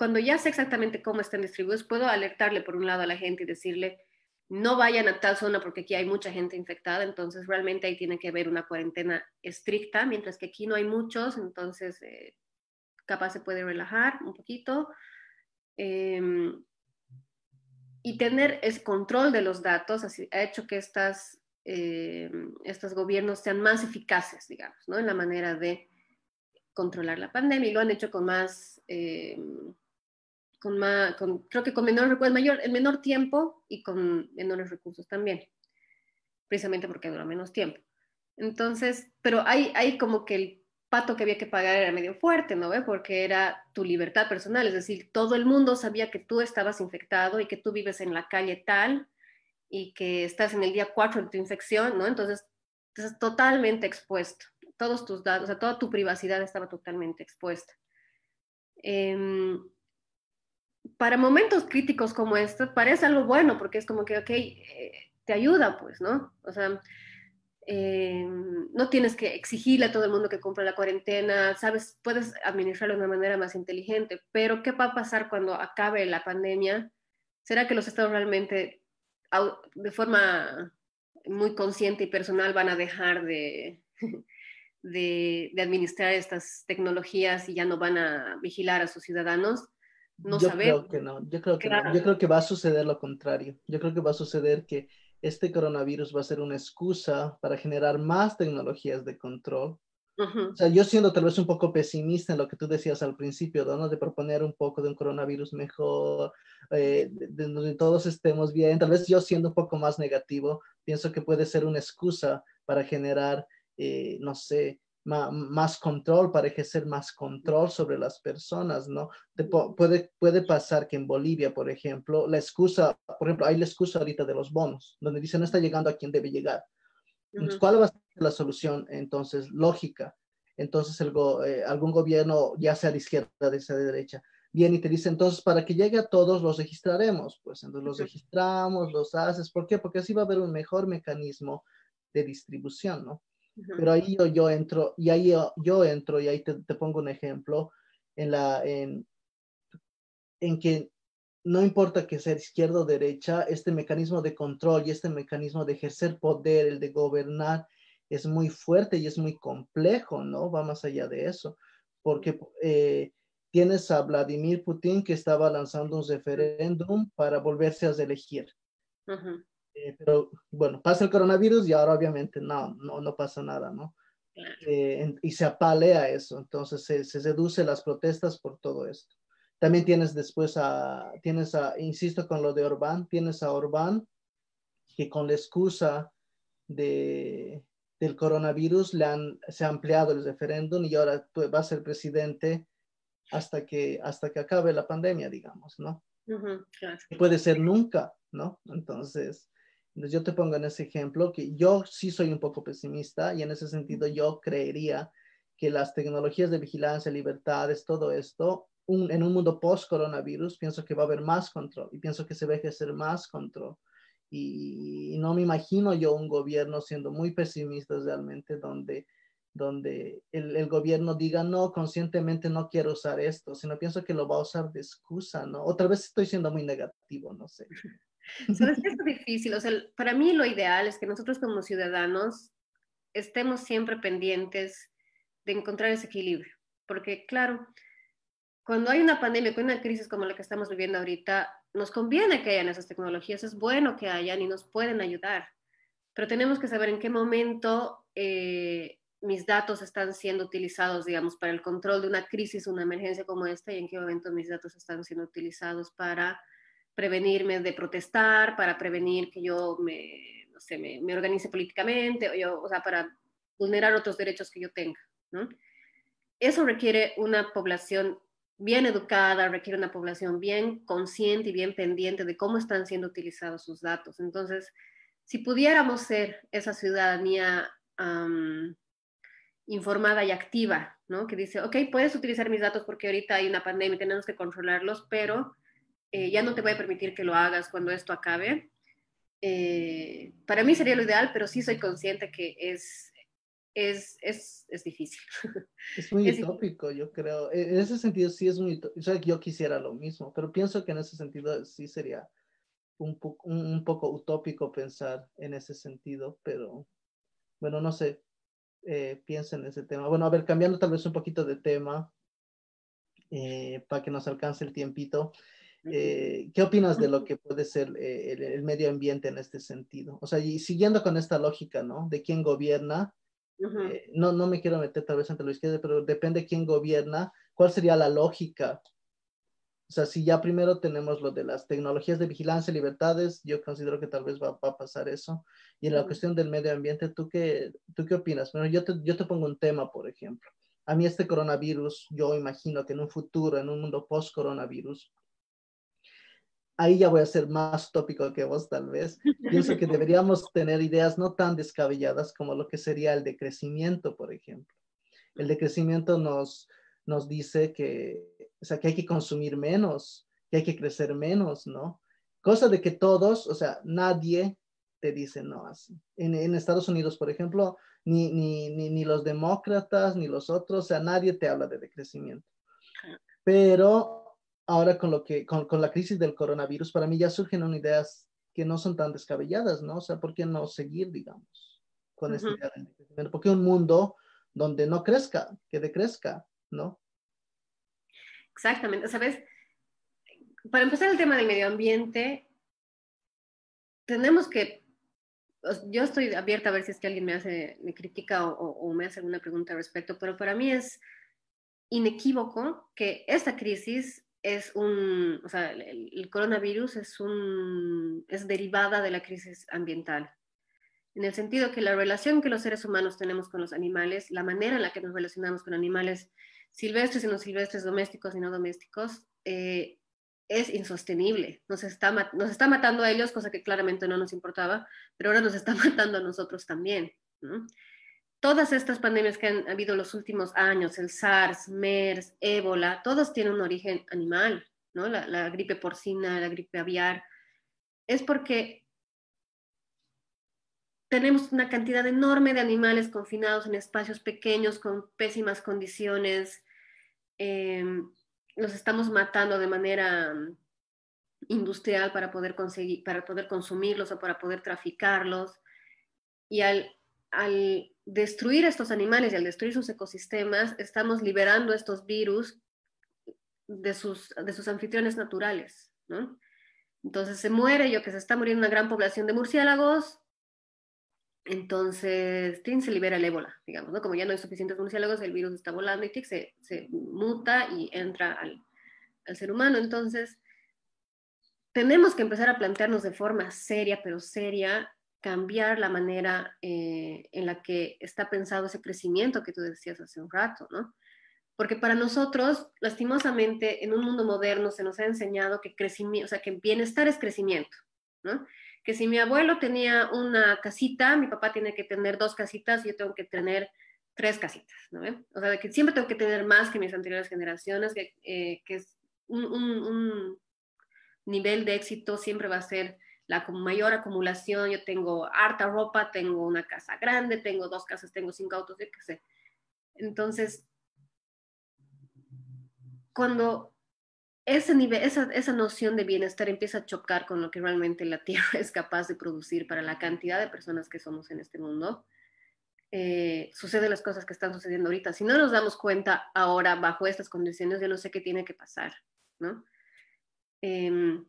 cuando ya sé exactamente cómo están distribuidos, puedo alertarle por un lado a la gente y decirle, no vayan a tal zona porque aquí hay mucha gente infectada, entonces realmente ahí tiene que haber una cuarentena estricta, mientras que aquí no hay muchos, entonces eh, capaz se puede relajar un poquito. Em, y tener ese control de los datos así, ha hecho que estas, em, estos gobiernos sean más eficaces, digamos, ¿no? en la manera de controlar la pandemia y lo han hecho con más em, con más, creo que con menor, mayor, el menor tiempo y con menores recursos también, precisamente porque dura menos tiempo. Entonces, pero hay, hay como que el pato que había que pagar era medio fuerte, ¿no? ve? Porque era tu libertad personal, es decir, todo el mundo sabía que tú estabas infectado y que tú vives en la calle tal y que estás en el día 4 de tu infección, ¿no? Entonces, estás totalmente expuesto. Todos tus datos, o sea, toda tu privacidad estaba totalmente expuesta. Eh, para momentos críticos como estos, parece algo bueno, porque es como que, ok, eh, te ayuda, pues, ¿no? O sea, eh, no tienes que exigirle a todo el mundo que cumpla la cuarentena, sabes, puedes administrarlo de una manera más inteligente, pero ¿qué va a pasar cuando acabe la pandemia? ¿Será que los estados realmente, de forma muy consciente y personal, van a dejar de, <laughs> de, de administrar estas tecnologías y ya no van a vigilar a sus ciudadanos? No yo Creo que no, yo creo que no. Yo creo que va a suceder lo contrario. Yo creo que va a suceder que este coronavirus va a ser una excusa para generar más tecnologías de control. O sea, yo siendo tal vez un poco pesimista en lo que tú decías al principio, ¿no? De proponer un poco de un coronavirus mejor, eh, de donde todos estemos bien. Tal vez yo siendo un poco más negativo, pienso que puede ser una excusa para generar, eh, no sé, más control, para ejercer más control sobre las personas, ¿no? puede, puede pasar que en Bolivia, por ejemplo, la excusa, por ejemplo, hay la excusa ahorita de los bonos, donde dicen no está llegando a quien debe llegar. ¿Cuál va a ser la solución entonces lógica? Entonces el eh, algún gobierno, ya sea de izquierda, de derecha, viene y te dice, entonces para que llegue a todos los registraremos, pues entonces los registramos, los haces, ¿por qué? Porque así va a haber un mejor mecanismo de distribución, ¿no? Pero ahí yo, yo, entro, y ahí yo, entro, y ahí te, te, pongo un ejemplo, en, la, en, en que no importa que sea izquierda o derecha, este mecanismo de control y este mecanismo de ejercer poder, el de gobernar, es muy fuerte y es muy complejo, ¿no? Va más allá de eso, porque eh, tienes a Vladimir Putin que estaba lanzando un referéndum para volverse a elegir. Eh, pero bueno, pasa el coronavirus y ahora obviamente no, no, no pasa nada, ¿no? Eh, y se apalea eso, entonces se, se reduce las protestas por todo esto. También tienes después a, tienes a, insisto con lo de Orbán, tienes a Orbán que con la excusa de, del coronavirus le han, se ha ampliado el referéndum y ahora pues, va a ser presidente hasta que, hasta que acabe la pandemia, digamos, ¿no? Puede ser nunca, ¿no? Entonces, yo te pongo en ese ejemplo que yo sí soy un poco pesimista y en ese sentido yo creería que las tecnologías de vigilancia, libertades, todo esto en un mundo post-coronavirus, pienso que va a haber más control y pienso que se va a ejercer más control. Y, no me imagino yo un gobierno siendo muy pesimista realmente, donde, donde el, el, gobierno diga, no, conscientemente no quiero usar esto, sino pienso que lo va a usar de excusa, ¿no? Otra vez estoy siendo muy negativo, no sé. Sabes <laughs> que es difícil, o sea, para mí lo ideal es que nosotros como ciudadanos estemos siempre pendientes de encontrar ese equilibrio, porque claro, cuando hay una pandemia, con una crisis como la que estamos viviendo ahorita, nos conviene que hayan esas tecnologías, es bueno que hayan y nos pueden ayudar, pero tenemos que saber en qué momento eh, mis datos están siendo utilizados, digamos, para el control de una crisis, una emergencia como esta, y en qué momento mis datos están siendo utilizados para prevenirme de protestar, para prevenir que yo me, no sé, me, me organice políticamente, o, yo, o sea, para vulnerar otros derechos que yo tenga, ¿no? Eso requiere una población bien educada, requiere una población bien consciente y bien pendiente de cómo están siendo utilizados sus datos. Entonces, si pudiéramos ser esa ciudadanía informada y activa, ¿no? Que dice, ok, puedes utilizar mis datos porque ahorita hay una pandemia y tenemos que controlarlos, pero eh, ya no te voy a permitir que lo hagas cuando esto acabe. Eh, para mí sería lo ideal, pero sí soy consciente que es, es, es, es difícil. <laughs> Es muy utópico, yo creo. E, en ese sentido sí es muy utópico. Sea, yo quisiera lo mismo, pero pienso que en ese sentido sí sería un, poco, un, poco utópico pensar en ese sentido, pero bueno, no sé, eh, piensa en ese tema. Bueno, a ver, cambiando tal vez un poquito de tema, eh, para que nos alcance el tiempito. Eh, ¿Qué opinas de lo que puede ser eh, el, el, medio ambiente en este sentido? O sea, y siguiendo con esta lógica, ¿no? De quién gobierna, eh, no, no me quiero meter tal vez entre la izquierda, pero depende quién gobierna, cuál sería la lógica. O sea, si ya primero tenemos lo de las tecnologías de vigilancia y libertades, yo considero que tal vez va, a pasar eso. Y en la cuestión del medio ambiente, ¿tú qué, tú qué opinas? Bueno, yo te, yo te pongo un tema, por ejemplo. A mí este coronavirus, yo imagino que en un futuro, en un mundo post-coronavirus, ahí ya voy a ser más tópico que vos tal vez. Pienso que <laughs> deberíamos tener ideas no tan descabelladas como lo que sería el decrecimiento, por ejemplo. El decrecimiento nos, nos dice que, o sea, que hay que consumir menos, que hay que crecer menos, ¿no? Cosa de que todos, o sea, nadie te dice no así. En, en Estados Unidos, por ejemplo, ni, ni, ni, ni los demócratas, ni los otros, o sea, nadie te habla de decrecimiento. Pero ahora con, lo que, con, con, la crisis del coronavirus, para mí ya surgen unas ideas que no son tan descabelladas, ¿no? O sea, ¿por qué no seguir, digamos, con esta idea del crecimiento? ¿Por qué un mundo donde no crezca, que decrezca, ¿no? Exactamente, ¿sabes? Para empezar el tema del medio ambiente, tenemos que, yo estoy abierta a ver si es que alguien me hace, me critica o, o me hace alguna pregunta al respecto, pero para mí es inequívoco que esta crisis es un, o sea, el, coronavirus es un, es derivada de la crisis ambiental. en el sentido que la relación que los seres humanos tenemos con los animales, la manera en la que nos relacionamos con animales silvestres y no silvestres, domésticos y no domésticos, eh, es insostenible. Nos está, nos está matando a ellos, cosa que claramente no nos importaba, pero ahora nos está <laughs> matando a nosotros también. Todas estas pandemias que han habido los últimos años, el SARS, MERS, ébola, todos tienen un origen animal, ¿no? La, gripe porcina, la gripe aviar, es porque tenemos una cantidad enorme de animales confinados en espacios pequeños con pésimas condiciones. Em, los estamos matando de manera mm, industrial para poder conseguir, para poder consumirlos o para poder traficarlos. Y al destruir estos animales y al destruir sus ecosistemas, estamos liberando estos virus de sus, de sus anfitriones naturales, Entonces se muere, yo que se está muriendo una gran población de murciélagos, entonces, TIN se libera el ébola, digamos, ¿no? Como ya no hay suficientes murciélagos, el virus está volando y TIC se, se muta y entra al, al, ser humano. Entonces, tenemos que empezar a plantearnos de forma seria, pero seria, cambiar la manera eh, en la que está pensado ese crecimiento que tú decías hace un rato, ¿no? Porque para nosotros, lastimosamente, en un mundo moderno se nos ha enseñado que crecimiento, o sea, que bienestar es crecimiento, ¿no? que si mi abuelo tenía una casita, mi papá tiene que tener dos casitas y yo tengo que tener tres casitas, ¿no? O sea, que siempre tengo que tener más que mis anteriores generaciones, que, eh, que es un, un, nivel de éxito siempre va a ser la mayor acumulación. Yo tengo harta ropa, tengo una casa grande, tengo dos casas, tengo cinco autos, yo qué sé. Entonces, cuando ese nivel, esa, esa, noción de bienestar empieza a chocar con lo que realmente la Tierra <laughs> es capaz de producir para la cantidad de personas que somos en este mundo, eh, suceden las cosas que están sucediendo ahorita. Si no nos damos cuenta ahora, bajo estas condiciones, yo no sé qué tiene que pasar, ¿no? Em,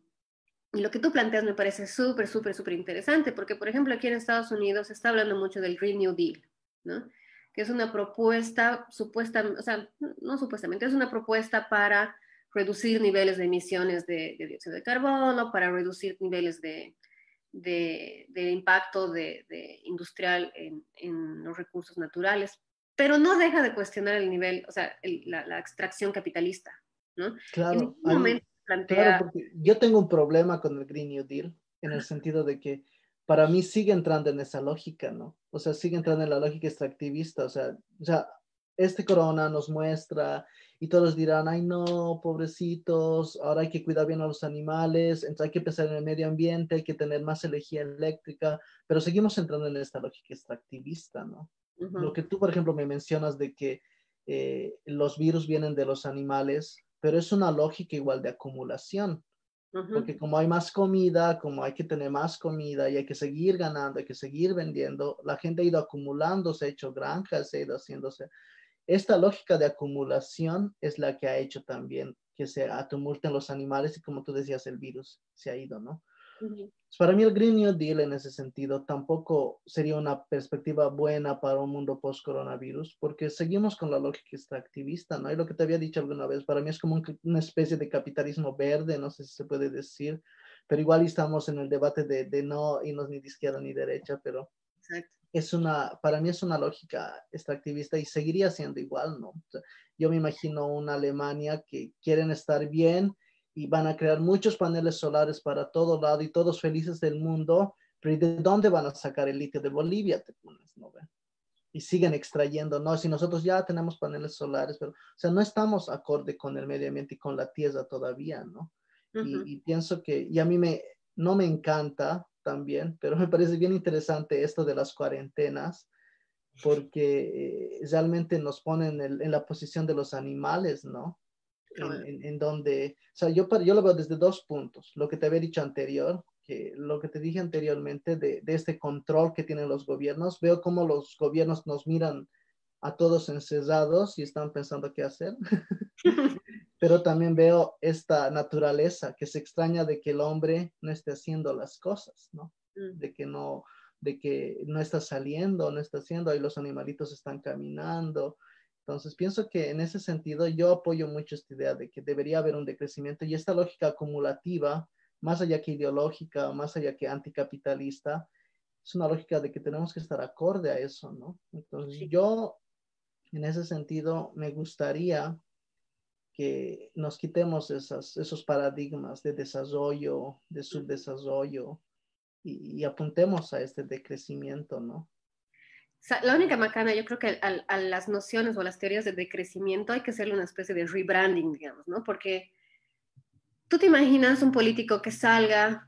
y lo que tú planteas me parece súper, súper, súper interesante, porque, por ejemplo, aquí en Estados Unidos se está hablando mucho del Green New Deal, ¿no? Que es una propuesta supuesta, o sea, no supuestamente, es una propuesta para reducir niveles de emisiones de, dióxido de carbono, para reducir niveles de, de impacto de, industrial en, en, los recursos naturales, pero no deja de cuestionar el nivel, o sea, la, extracción capitalista, ¿no? Claro, claro yo tengo un problema con el Green New Deal, en el sentido de que para mí sigue entrando en esa lógica, ¿no? O sea, sigue entrando en la lógica extractivista, o sea, o sea este corona nos muestra y todos dirán, ay no, pobrecitos, ahora hay que cuidar bien a los animales, entonces hay que pensar en el medio ambiente, hay que tener más energía eléctrica, pero seguimos entrando en esta lógica extractivista, ¿no? Lo que tú, por ejemplo, me mencionas de que eh, los virus vienen de los animales, pero es una lógica igual de acumulación. Porque como hay más comida, como hay que tener más comida y hay que seguir ganando, hay que seguir vendiendo, la gente ha ido acumulando, se ha hecho granjas, se ha ido haciéndose esta lógica de acumulación es la que ha hecho también que se atumulten los animales y como tú decías, el virus se ha ido, ¿no? Para mí el Green New Deal en ese sentido tampoco sería una perspectiva buena para un mundo post-coronavirus porque seguimos con la lógica extractivista, ¿no? Y lo que te había dicho alguna vez, para mí es como una especie de capitalismo verde, no sé si se puede decir, pero igual estamos en el debate de, de no irnos ni de izquierda ni derecha, pero Exacto es una, para mí es una lógica extractivista y seguiría siendo igual, ¿no? yo me imagino una Alemania que quieren estar bien y van a crear muchos paneles solares para todo lado y todos felices del mundo, pero ¿de dónde van a sacar el litio? De Bolivia, te pones, ¿no? Y siguen extrayendo, ¿no? Si nosotros ya tenemos paneles solares, pero, o sea, no estamos acorde con el medio ambiente y con la tierra todavía, ¿no? y, y, pienso que, y a mí me, no me encanta también, pero me parece bien interesante esto de las cuarentenas, porque eh, realmente nos ponen en, la posición de los animales, ¿no? En, donde, o sea, yo, yo lo veo desde dos puntos, lo que te había dicho anterior, que lo que te dije anteriormente de, de este control que tienen los gobiernos, veo cómo los gobiernos nos miran a todos encerrados y están pensando qué hacer. <laughs> pero también veo esta naturaleza que se extraña de que el hombre no esté haciendo las cosas, ¿no? Mm. De que no, de que no está saliendo, no está haciendo, ahí los animalitos están caminando. Entonces, pienso que en ese sentido yo apoyo mucho esta idea de que debería haber un decrecimiento y esta lógica acumulativa, más allá que ideológica, más allá que anticapitalista, es una lógica de que tenemos que estar acorde a eso, ¿no? Entonces yo, en ese sentido, me gustaría que nos quitemos esas, esos paradigmas de desarrollo, de subdesarrollo y, y apuntemos a este decrecimiento, ¿no? La única macana, yo creo que a, las nociones o a las teorías de decrecimiento hay que hacerle una especie de rebranding, digamos, ¿no? Porque tú te imaginas un político que salga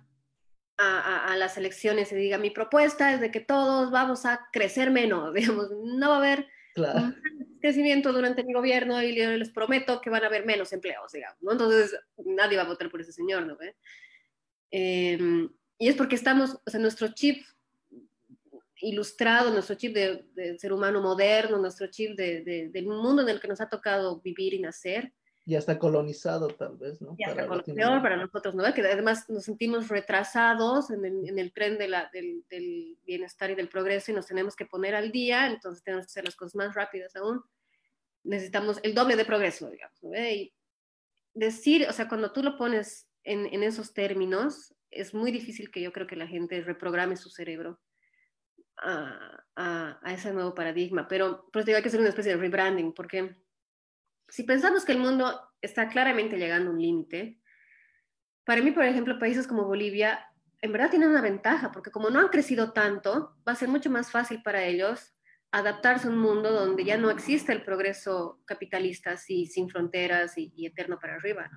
a, las elecciones y diga, mi propuesta es de que todos vamos a crecer menos, <laughs> digamos, no va a haber crecimiento durante mi gobierno y les prometo que van a haber menos empleos, digamos, ¿no? Entonces nadie va a votar por ese señor, ¿no? Em, y es porque estamos, o sea, nuestro chip ilustrado, nuestro chip de, ser humano moderno, nuestro chip de, del mundo en el que nos ha tocado vivir y nacer. Ya está colonizado tal vez, ¿no? Ya está colonizado para nosotros, ¿no? Que además nos sentimos retrasados en el, en el tren de la, del, del, bienestar y del progreso y nos tenemos que poner al día, entonces tenemos que hacer las cosas más rápidas aún. Necesitamos el doble de progreso, digamos, ¿no? Y decir, o sea, cuando tú lo pones en, en esos términos, es muy difícil que yo creo que la gente reprograme su cerebro a, ese nuevo paradigma. Pero pues digo, que hacer una especie de rebranding, porque si pensamos que el mundo está claramente llegando a un límite, para mí, por ejemplo, países como Bolivia, en verdad tienen una ventaja, porque como no han crecido tanto, va a ser mucho más fácil para ellos adaptarse a un mundo donde ya no existe el progreso capitalista así, sin fronteras y, eterno para arriba.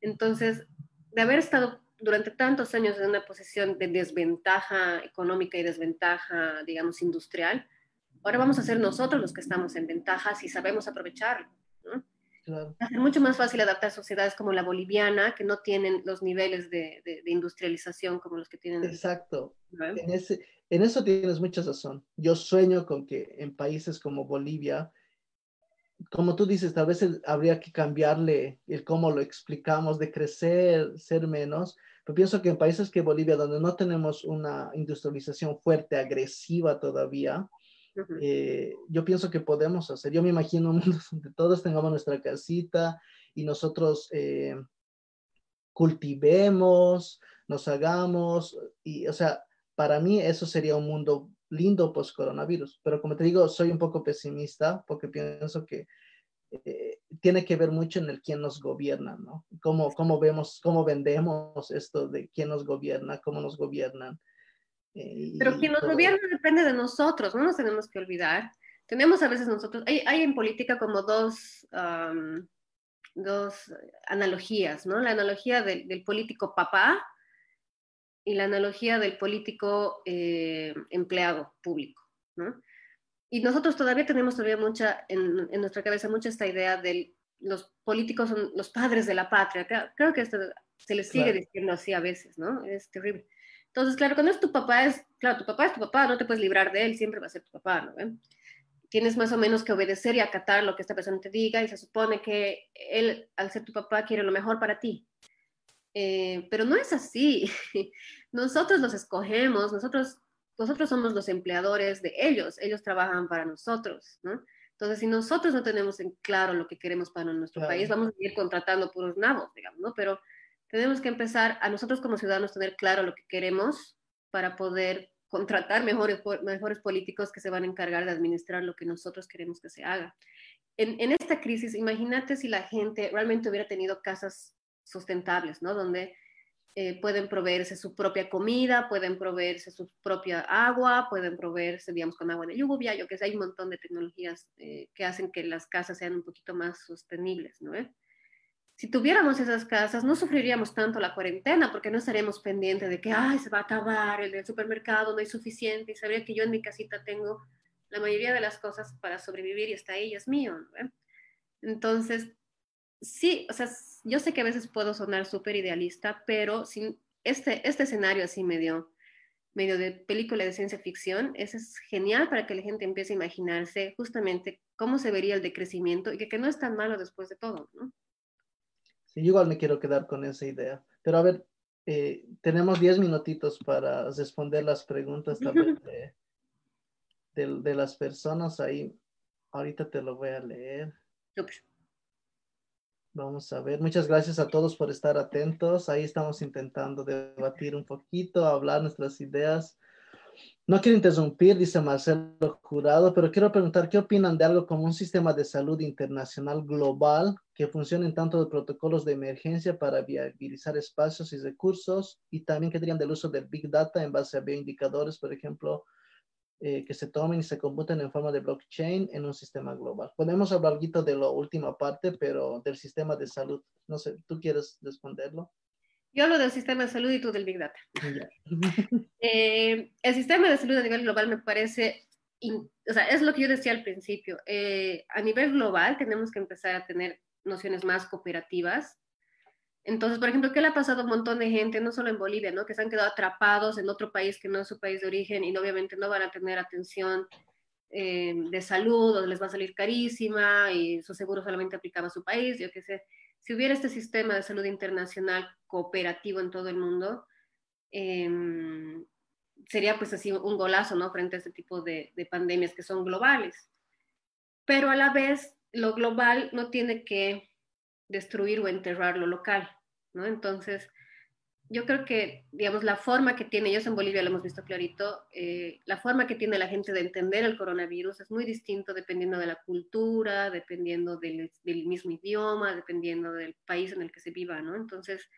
Entonces, de haber estado durante tantos años en una posición de desventaja económica y desventaja, digamos, industrial, ahora vamos a ser nosotros los que estamos en ventaja si sabemos aprovecharlo. ¿no? Claro. Va a ser mucho más fácil adaptar sociedades como la boliviana, que no tienen los niveles de, de, industrialización como los que tienen. Exacto. En, ese, en eso tienes mucha razón. Yo sueño con que en países como Bolivia, como tú dices, tal vez habría que cambiarle el cómo lo explicamos, de crecer, ser menos, pero pienso que en países que Bolivia, donde no tenemos una industrialización fuerte, agresiva todavía, eh, yo pienso que podemos hacer. Yo me imagino <laughs> un mundo donde todos tengamos nuestra casita y nosotros eh, cultivemos, nos hagamos, y o sea, para mí eso sería un mundo lindo post coronavirus. Pero como te digo, soy un poco pesimista porque pienso que eh, tiene que ver mucho en el quién nos gobierna, ¿no? Cómo, cómo vemos, cómo vendemos esto de quién nos gobierna, cómo nos gobiernan. Eh, Pero quien nos gobierna depende de nosotros, no nos tenemos que olvidar. Tenemos a veces nosotros, hay, hay en política como dos, dos analogías, ¿no? La analogía del político papá y la analogía del político eh, empleado público, ¿no? Y nosotros todavía tenemos todavía mucha, en, en, nuestra cabeza, mucha esta idea de los políticos son los padres de la patria. Creo, que esto se les sigue diciendo así a veces, ¿no? Es terrible. Entonces, claro, cuando es tu papá, es, claro, tu papá es tu papá, no te puedes librar de él, siempre va a ser tu papá, ¿no? Tienes más o menos que obedecer y acatar lo que esta persona te diga y se supone que él, al ser tu papá, quiere lo mejor para ti. Eh, pero no es así. <laughs> Nosotros los escogemos, nosotros, nosotros somos los empleadores de ellos, ellos trabajan para nosotros, ¿no? Entonces, si nosotros no tenemos en claro lo que queremos para nuestro país, vamos a ir contratando puros nabos, digamos, ¿no? Pero tenemos que empezar a nosotros como ciudadanos tener claro lo que queremos para poder contratar mejores, mejores políticos que se van a encargar de administrar lo que nosotros queremos que se haga. En, en esta crisis, imagínate si la gente realmente hubiera tenido casas sustentables, ¿no? Donde eh, pueden proveerse su propia comida, pueden proveerse su propia agua, pueden proveerse, digamos, con agua de lluvia, yo que sé, hay un montón de tecnologías eh, que hacen que las casas sean un poquito más sostenibles, ¿no? Si tuviéramos esas casas, no sufriríamos tanto la cuarentena porque no estaríamos pendientes de que, ay, se va a acabar, el del supermercado no hay suficiente, y sabría que yo en mi casita tengo la mayoría de las cosas para sobrevivir y está ahí, es mío, ¿no? Entonces, sí, o sea, yo sé que a veces puedo sonar súper idealista, pero sin este, este escenario así medio, medio de película de ciencia ficción, ese es genial para que la gente empiece a imaginarse justamente cómo se vería el decrecimiento y que, que no es tan malo después de todo, ¿no? Sí, igual me quiero quedar con esa idea. Pero a ver, eh, tenemos 10 minutitos para responder las preguntas también <laughs> de, de, de, las personas ahí. Ahorita te lo voy a leer. Vamos a ver, muchas gracias a todos por estar atentos. Ahí estamos intentando debatir un poquito, hablar nuestras ideas. No quiero interrumpir, dice Marcelo Jurado, pero quiero preguntar qué opinan de algo como un sistema de salud internacional global que funcione tanto de protocolos de emergencia para viabilizar espacios y recursos y también que dirían del uso del Big Data en base a bioindicadores, por ejemplo, eh, que se tomen y se computen en forma de blockchain en un sistema global. Podemos hablar algo de la última parte, pero del sistema de salud. No sé, ¿tú quieres responderlo? Yo hablo del sistema de salud y tú del Big Data. <laughs> Eh, el sistema de salud a nivel global me parece, o sea, es lo que yo decía al principio. Eh, a nivel global tenemos que empezar a tener nociones más cooperativas. Entonces, por ejemplo, ¿qué le ha pasado a un montón de gente, no solo en Bolivia, ¿no? que se han quedado atrapados en otro país que no es su país de origen y obviamente no van a tener atención eh, de salud o les va a salir carísima y su seguro solamente aplicaba a su país, yo qué sé si hubiera este sistema de salud internacional cooperativo en todo el mundo, em, sería pues así un golazo, ¿no? Frente a este tipo de, de, pandemias que son globales. Pero a la vez, lo global no tiene que destruir o enterrar lo local, ¿no? Entonces, yo creo que, digamos, la forma que tiene, ellos en Bolivia lo hemos visto clarito, eh, la forma que tiene la gente de entender el coronavirus es muy distinto dependiendo de la cultura, dependiendo del, mismo idioma, dependiendo del país en el que se viva, ¿no? Entonces,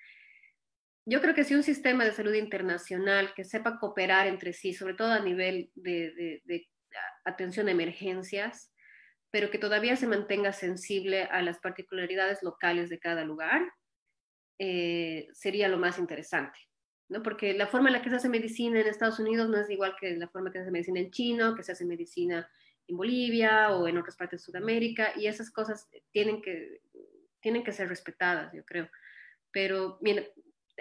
yo creo que si un sistema de salud internacional que sepa cooperar entre sí, sobre todo a nivel de, de atención a emergencias, pero que todavía se mantenga sensible a las particularidades locales de cada lugar, eh, sería lo más interesante, ¿no? Porque la forma en la que se hace medicina en Estados Unidos no es igual que la forma que se hace medicina en China, que se hace medicina en Bolivia o en otras partes de Sudamérica, y esas cosas tienen que, tienen que ser respetadas, yo creo. Pero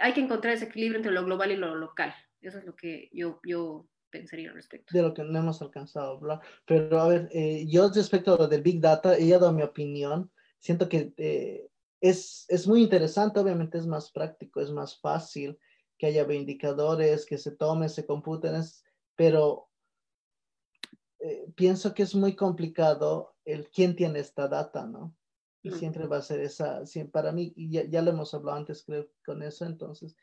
hay que encontrar ese equilibrio entre lo global y lo local. Eso es lo que yo, yo pensaría al respecto. De lo que no hemos alcanzado hablar. Pero a ver, eh, yo respecto a lo del Big Data, he dado mi opinión. Siento que eh, es, es muy interesante, obviamente es más práctico, es más fácil que haya indicadores, que se tomen, se computen, pero eh, pienso que es muy complicado el quién tiene esta data, ¿no? Y siempre va a ser esa, para mí, y ya, ya, lo hemos hablado antes, creo, con eso, entonces,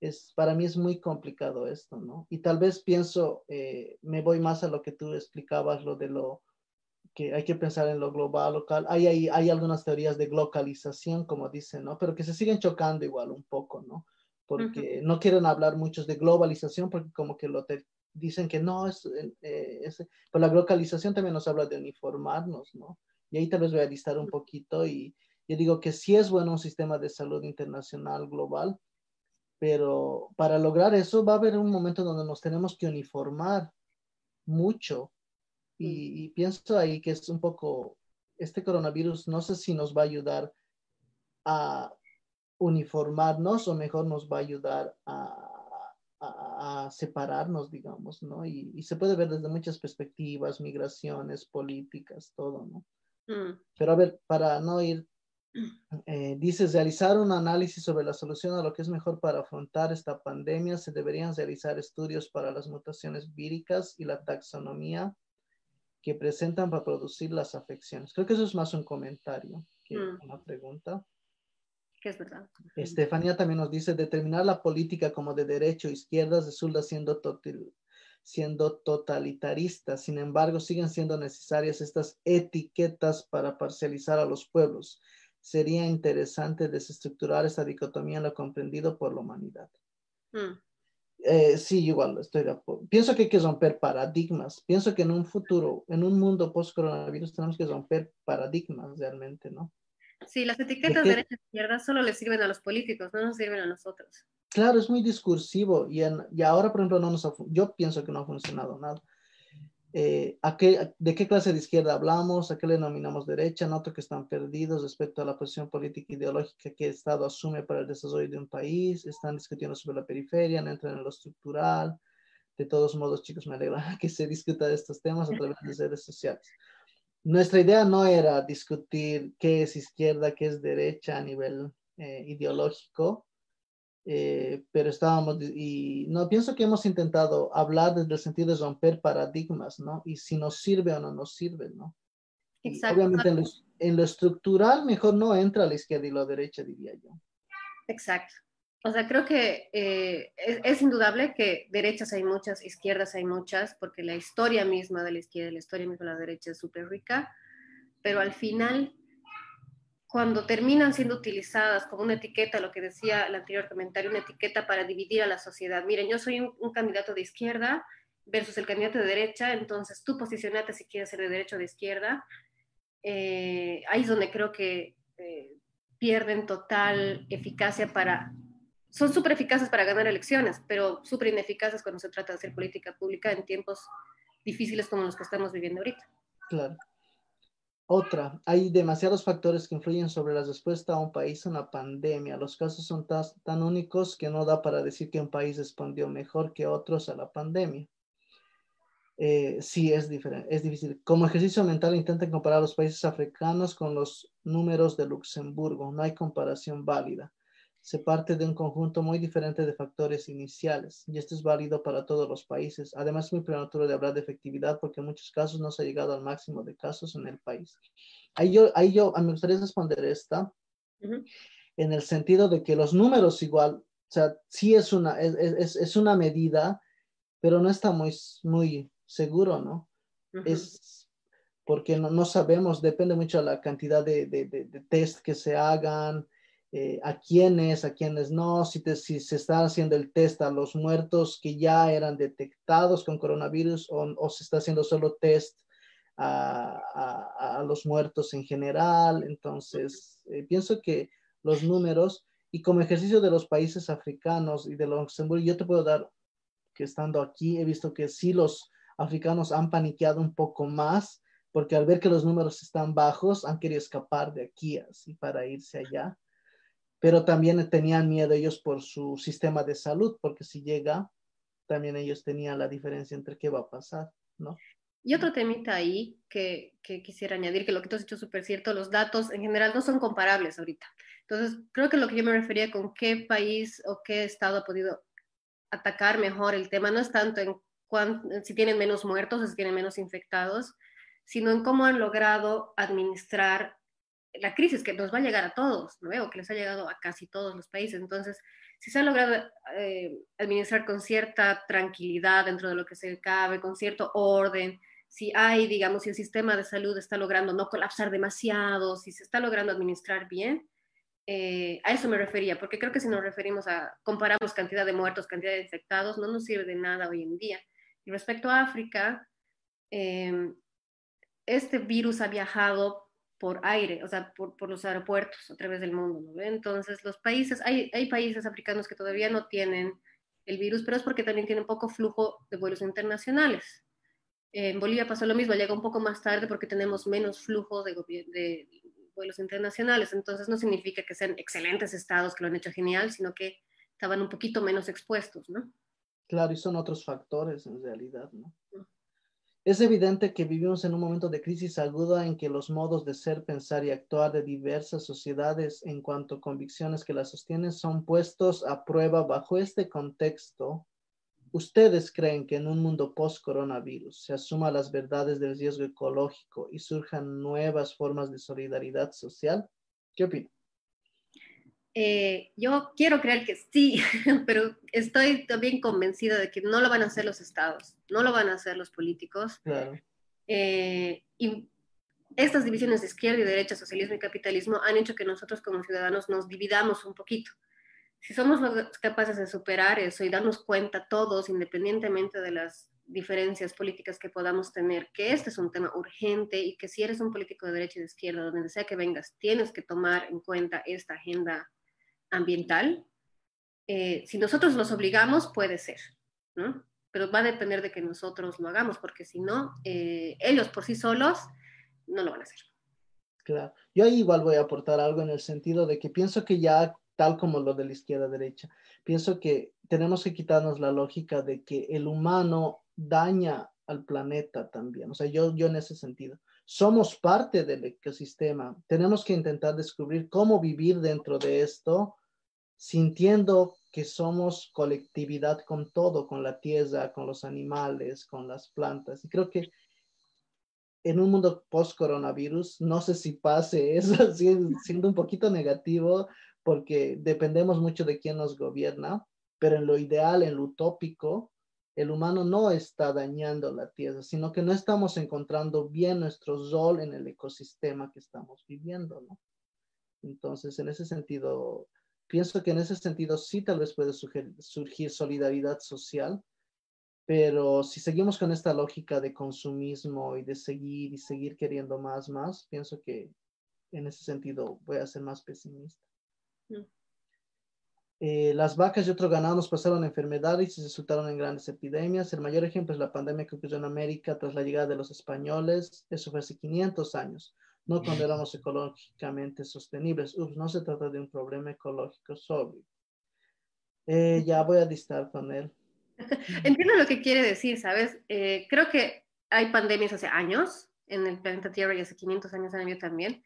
es, para mí es muy complicado esto, ¿no? Y tal vez pienso, eh, me voy más a lo que tú explicabas, lo de lo que hay que pensar en lo global, local. Hay, hay, hay algunas teorías de globalización, como dicen, ¿no? Pero que se siguen chocando igual un poco, ¿no? Porque no quieren hablar muchos de globalización porque como que lo te, dicen que no, es, eh, es, pero la globalización también nos habla de uniformarnos, ¿no? Y ahí tal vez voy a listar un poquito y yo digo que sí es bueno un sistema de salud internacional global, pero para lograr eso va a haber un momento donde nos tenemos que uniformar mucho y, pienso ahí que es un poco, este coronavirus no sé si nos va a ayudar a uniformarnos o mejor nos va a ayudar a, a, separarnos, digamos, ¿no? Y, se puede ver desde muchas perspectivas, migraciones, políticas, todo, ¿no? Mm. Pero a ver, para no ir, eh, dices, realizar un análisis sobre la solución a lo que es mejor para afrontar esta pandemia, se deberían realizar estudios para las mutaciones víricas y la taxonomía que presentan para producir las afecciones. Creo que eso es más un comentario que mm. una pregunta. Que es verdad. Estefanía también nos dice, determinar la política como de derecho o izquierda resulta siendo, siendo totalitarista. Sin embargo, siguen siendo necesarias estas etiquetas para parcializar a los pueblos. Sería interesante desestructurar esta dicotomía en lo comprendido por la humanidad. Mm. Eh, sí, igual estoy de acuerdo. Pienso que hay que romper paradigmas. Pienso que en un futuro, en un mundo post-coronavirus, tenemos que romper paradigmas realmente, ¿no? Sí, las etiquetas de derecha y izquierda solo le sirven a los políticos, no nos sirven a nosotros. Claro, es muy discursivo y, y ahora, por ejemplo, no nos yo pienso que no ha funcionado nada. Eh, ¿a qué, de qué clase de izquierda hablamos, a qué le denominamos derecha, noto que están perdidos respecto a la posición política e ideológica que el Estado asume para el desarrollo de un país, están discutiendo sobre la periferia, no entran en lo estructural. De todos modos, chicos, me alegra <laughs> que se discuta de estos temas a través de redes sociales. Nuestra idea no era discutir qué es izquierda, qué es derecha a nivel eh, ideológico, eh, pero estábamos, y no, pienso que hemos intentado hablar desde el sentido de romper paradigmas, ¿no? Y si nos sirve o no nos sirve, ¿no? Exacto. Obviamente en lo, estructural mejor no entra a la izquierda y la derecha, diría yo. Exacto. O sea, creo que eh, es, indudable que derechas hay muchas, izquierdas hay muchas, porque la historia misma de la izquierda, la historia misma de la derecha es súper rica, pero al final, cuando terminan siendo utilizadas como una etiqueta, lo que decía el anterior comentario, una etiqueta para dividir a la sociedad. Miren, yo soy un, candidato de izquierda versus el candidato de derecha, entonces tú posicionate si quieres ser de derecha o de izquierda. Eh, ahí es donde creo que eh, pierden total eficacia para son súper eficaces para ganar elecciones, pero súper ineficaces cuando se trata de hacer política pública en tiempos difíciles como los que estamos viviendo ahorita. Claro. Otra, hay demasiados factores que influyen sobre la respuesta a un país a una pandemia. Los casos son tan, únicos que no da para decir que un país respondió mejor que otros a la pandemia. Eh, sí, es, diferente, es difícil. Como ejercicio mental, intenten comparar los países africanos con los números de Luxemburgo. No hay comparación válida se parte de un conjunto muy diferente de factores iniciales y esto es válido para todos los países. Además, es muy prematuro de hablar de efectividad porque en muchos casos no se ha llegado al máximo de casos en el país. Ahí yo, ahí yo me gustaría responder esta en el sentido de que los números igual, o sea, sí es una, es, es, una medida, pero no está muy, muy seguro, ¿no? Es porque no, no, sabemos, depende mucho de la cantidad de, de, de, de test que se hagan, eh, a quiénes, a quiénes no, si, si, se está haciendo el test a los muertos que ya eran detectados con coronavirus o, se está haciendo solo test a, a, los muertos en general. Entonces, eh, pienso que los números y como ejercicio de los países africanos y de Luxemburgo, yo te puedo dar que estando aquí he visto que sí los africanos han paniqueado un poco más porque al ver que los números están bajos han querido escapar de aquí así para irse allá pero también tenían miedo ellos por su sistema de salud, porque si llega, también ellos tenían la diferencia entre qué va a pasar, ¿no? Y otro temita ahí que, que quisiera añadir, que lo que tú has dicho súper cierto, los datos en general no son comparables ahorita. Entonces, creo que lo que yo me refería con qué país o qué estado ha podido atacar mejor el tema no es tanto en si tienen menos muertos o si tienen menos infectados, sino en cómo han logrado administrar la crisis que nos va a llegar a todos, ¿no? o que les ha llegado a casi todos los países. Entonces, si se ha logrado eh, administrar con cierta tranquilidad dentro de lo que se cabe, con cierto orden, si hay, digamos, si el sistema de salud está logrando no colapsar demasiado, si se está logrando administrar bien, eh, a eso me refería, porque creo que si nos referimos a, comparamos cantidad de muertos, cantidad de infectados, no nos sirve de nada hoy en día. Y respecto a África, eh, este virus ha viajado por aire, o sea, por, por, los aeropuertos a través del mundo, ¿no? Entonces, los países, hay, hay países africanos que todavía no tienen el virus, pero es porque también tienen poco flujo de vuelos internacionales. En Bolivia pasó lo mismo, llega un poco más tarde porque tenemos menos flujo de, de vuelos internacionales, entonces no significa que sean excelentes estados que lo han hecho genial, sino que estaban un poquito menos expuestos, ¿no? Claro, y son otros factores en realidad, ¿no? Es evidente que vivimos en un momento de crisis aguda en que los modos de ser, pensar y actuar de diversas sociedades en cuanto a convicciones que las sostienen son puestos a prueba bajo este contexto. ¿Ustedes creen que en un mundo post-coronavirus se asuma las verdades del riesgo ecológico y surjan nuevas formas de solidaridad social? ¿Qué opinan? Eh, yo quiero creer que sí, <laughs> pero estoy también convencida de que no lo van a hacer los estados, no lo van a hacer los políticos. Eh, y estas divisiones de izquierda y derecha, socialismo y capitalismo, han hecho que nosotros como ciudadanos nos dividamos un poquito. Si somos capaces de superar eso y darnos cuenta todos, independientemente de las diferencias políticas que podamos tener, que este es un tema urgente y que si eres un político de derecha y de izquierda, donde sea que vengas, tienes que tomar en cuenta esta agenda ambiental. Eh, si nosotros los obligamos, puede ser, ¿no? Pero va a depender de que nosotros lo hagamos, porque si no, eh, ellos por sí solos no lo van a hacer. Claro, yo ahí igual voy a aportar algo en el sentido de que pienso que ya, tal como lo de la izquierda-derecha, pienso que tenemos que quitarnos la lógica de que el humano daña al planeta también. O sea, yo, yo en ese sentido somos parte del ecosistema. Tenemos que intentar descubrir cómo vivir dentro de esto, sintiendo que somos colectividad con todo, con la tierra, con los animales, con las plantas. Y creo que en un mundo post-coronavirus, no sé si pase eso, <laughs> siendo un poquito negativo, porque dependemos mucho de quién nos gobierna, pero en lo ideal, en lo utópico, el humano no está dañando la tierra, sino que no estamos encontrando bien nuestro rol en el ecosistema que estamos viviendo, ¿no? Entonces, en ese sentido, pienso que en ese sentido sí tal vez puede surgir, solidaridad social, pero si seguimos con esta lógica de consumismo y de seguir y seguir queriendo más, más, pienso que en ese sentido voy a ser más pesimista. Mm. Eh, las vacas y otros ganados pasaron enfermedades y resultaron en grandes epidemias. El mayor ejemplo es la pandemia que ocurrió en América tras la llegada de los españoles. Eso fue hace 500 años, no cuando éramos ecológicamente sostenibles. Ups, no se trata de un problema ecológico sobre. Eh, ya voy a distar con él. <laughs> Entiendo lo que quiere decir, ¿sabes? Eh, creo que hay pandemias hace años en el planeta Tierra y hace 500 años en el también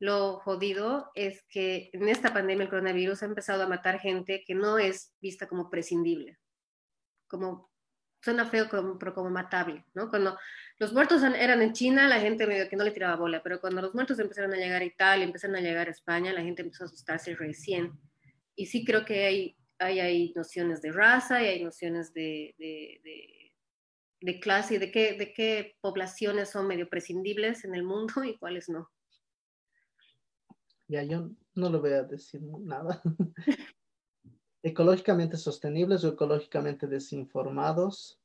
lo jodido es que en esta pandemia el coronavirus ha empezado a matar gente que no es vista como prescindible, como suena feo, pero como matable, ¿no? Cuando los muertos eran en China, la gente medio que no le tiraba bola, pero cuando los muertos empezaron a llegar a Italia, empezaron a llegar a España, la gente empezó a asustarse recién. Y sí creo que hay, hay, hay nociones de raza y hay nociones de, de, de, de clase y de qué, de qué poblaciones son medio prescindibles en el mundo <laughs> y cuáles no. Ya yo no le voy a decir nada. <laughs> ecológicamente sostenibles o ecológicamente desinformados.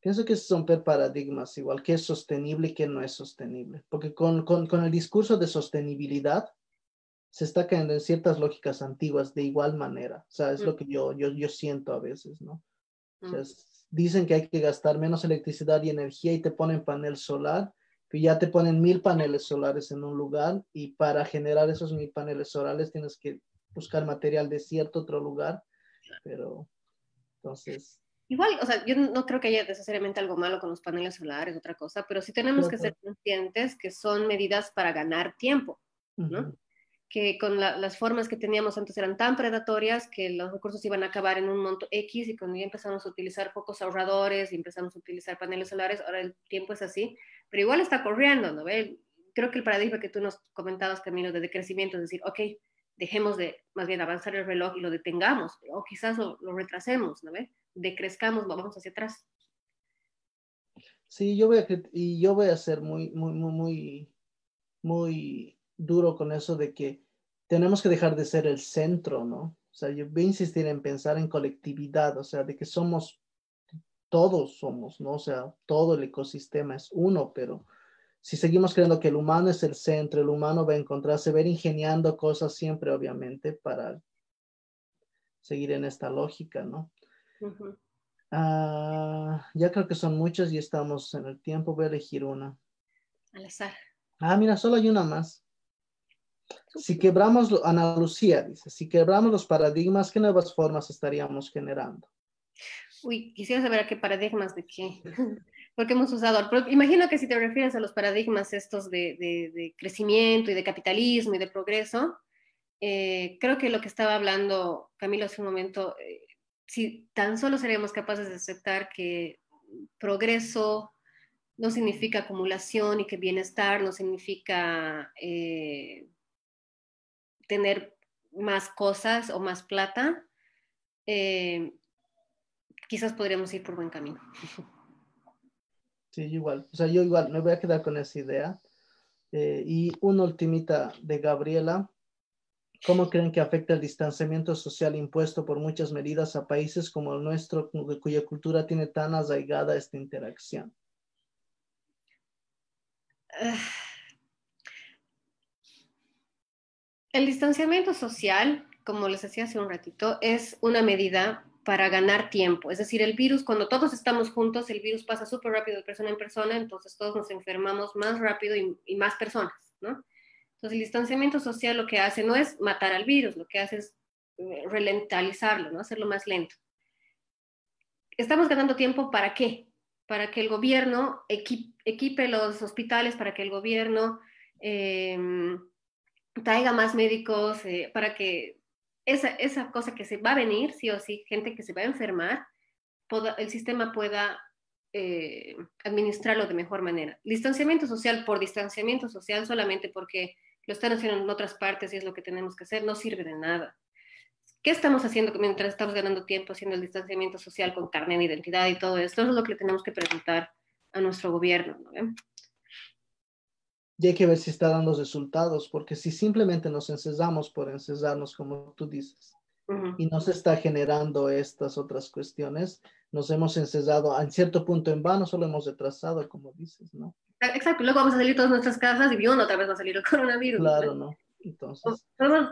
Pienso que son paradigmas, igual que es sostenible y que no es sostenible, porque con, con, con el discurso de sostenibilidad se está cayendo en ciertas lógicas antiguas de igual manera. O sea, es lo que yo, yo, yo siento a veces, ¿no? O sea, dicen que hay que gastar menos electricidad y energía y te ponen panel solar, que ya te ponen mil paneles solares en un lugar y para generar esos mil paneles solares tienes que buscar material de cierto otro lugar, pero entonces... Igual, o sea, yo no creo que haya necesariamente algo malo con los paneles solares, otra cosa, pero sí tenemos que ser conscientes que son medidas para ganar tiempo, ¿no? que con las formas que teníamos antes eran tan predatorias que los recursos iban a acabar en un monto X y cuando ya empezamos a utilizar focos ahorradores y empezamos a utilizar paneles solares, ahora el tiempo es así, pero igual está corriendo, ¿no? Creo que el paradigma que tú nos comentabas, Camilo, de decrecimiento, es decir, ok, dejemos de más bien avanzar el reloj y lo detengamos, o quizás lo, retrasemos, ¿no? ¿Ve? Decrezcamos, vamos hacia atrás. Sí, yo voy a, y yo voy a ser muy, muy, muy, muy, muy duro con eso de que tenemos que dejar de ser el centro, ¿no? O sea, yo voy a insistir en pensar en colectividad, o sea, de que somos, todos somos, ¿no? O sea, todo el ecosistema es uno, pero si seguimos creyendo que el humano es el centro, el humano va a encontrarse, ver ingeniando cosas siempre, obviamente, para seguir en esta lógica, ¿no? Ah, ya creo que son muchas y estamos en el tiempo, voy a elegir una. Al azar. Ah, mira, solo hay una más. Si quebramos, Ana Lucía dice, si quebramos los paradigmas, ¿qué nuevas formas estaríamos generando? Uy, quisiera saber a qué paradigmas de qué, <laughs> porque hemos usado, imagino que si te refieres a los paradigmas estos de, crecimiento y de capitalismo y de progreso, eh, creo que lo que estaba hablando Camilo hace un momento, eh, si tan solo seríamos capaces de aceptar que progreso no significa acumulación y que bienestar no significa... Eh, tener más cosas o más plata, quizás podríamos ir por buen camino. <laughs> Sí, igual. O sea, yo igual me voy a quedar con esa idea. Eh, y una ultimita de Gabriela. ¿Cómo creen que afecta el distanciamiento social impuesto por muchas medidas a países como el nuestro, cuya cultura tiene tan arraigada esta interacción? Ah, El distanciamiento social, como les decía hace un ratito, es una medida para ganar tiempo. Es decir, el virus, cuando todos estamos juntos, el virus pasa súper rápido de persona en persona, entonces todos nos enfermamos más rápido y, más personas, ¿no? Entonces, el distanciamiento social lo que hace no es matar al virus, lo que hace es eh, relentalizarlo, ¿no? Hacerlo más lento. Estamos ganando tiempo para qué? Para que el gobierno equipe, los hospitales, para que el gobierno... Em, traiga más médicos eh, para que esa, esa cosa que se va a venir, sí o sí, gente que se va a enfermar, el sistema pueda eh, administrarlo de mejor manera. Distanciamiento social por distanciamiento social solamente porque lo están haciendo en otras partes y es lo que tenemos que hacer, no sirve de nada. ¿Qué estamos haciendo mientras estamos ganando tiempo haciendo el distanciamiento social con carne de identidad y todo esto? Eso es lo que tenemos que preguntar a nuestro gobierno. ¿no? Y hay que ver si está dando resultados, porque si simplemente nos encesamos por encesarnos, como tú dices, y no se está generando estas otras cuestiones, nos hemos encesado en cierto punto en vano, solo hemos retrasado, como dices, ¿no? Exacto, luego vamos a salir todas nuestras casas y uno otra vez va a salir el coronavirus. Claro, ¿no? Entonces,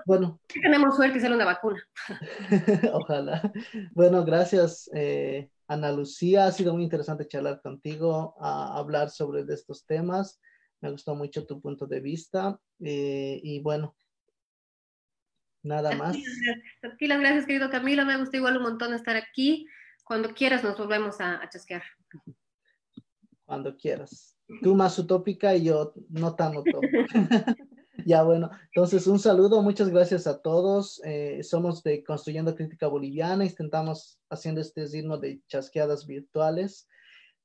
bueno. Tenemos suerte y sale una vacuna. <laughs> Ojalá. Bueno, gracias, eh, Ana Lucía. Ha sido muy interesante charlar contigo, a hablar sobre estos temas. Me gustó mucho tu punto de vista. Eh, y bueno, nada más. Aquí las gracias, querido Camilo. Me gustó igual un montón estar aquí. Cuando quieras nos volvemos a, a chasquear. Cuando quieras. Tú más utópica y yo no tan utópica. <laughs> Ya, bueno, entonces un saludo, muchas gracias a todos. Eh, somos de Construyendo Crítica Boliviana, intentamos haciendo este ritmo de chasqueadas virtuales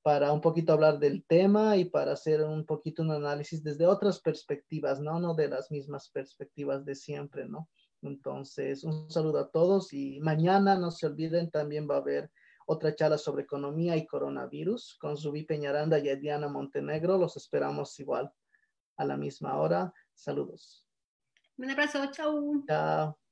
para un poquito hablar del tema y para hacer un poquito un análisis desde otras perspectivas, ¿no? No de las mismas perspectivas de siempre, ¿no? Entonces, un saludo a todos y mañana no se olviden, también va a haber otra charla sobre economía y coronavirus con Zubí Peñaranda y Diana Montenegro. Los esperamos igual a la misma hora. Saludos. Un abrazo, chao. Chao.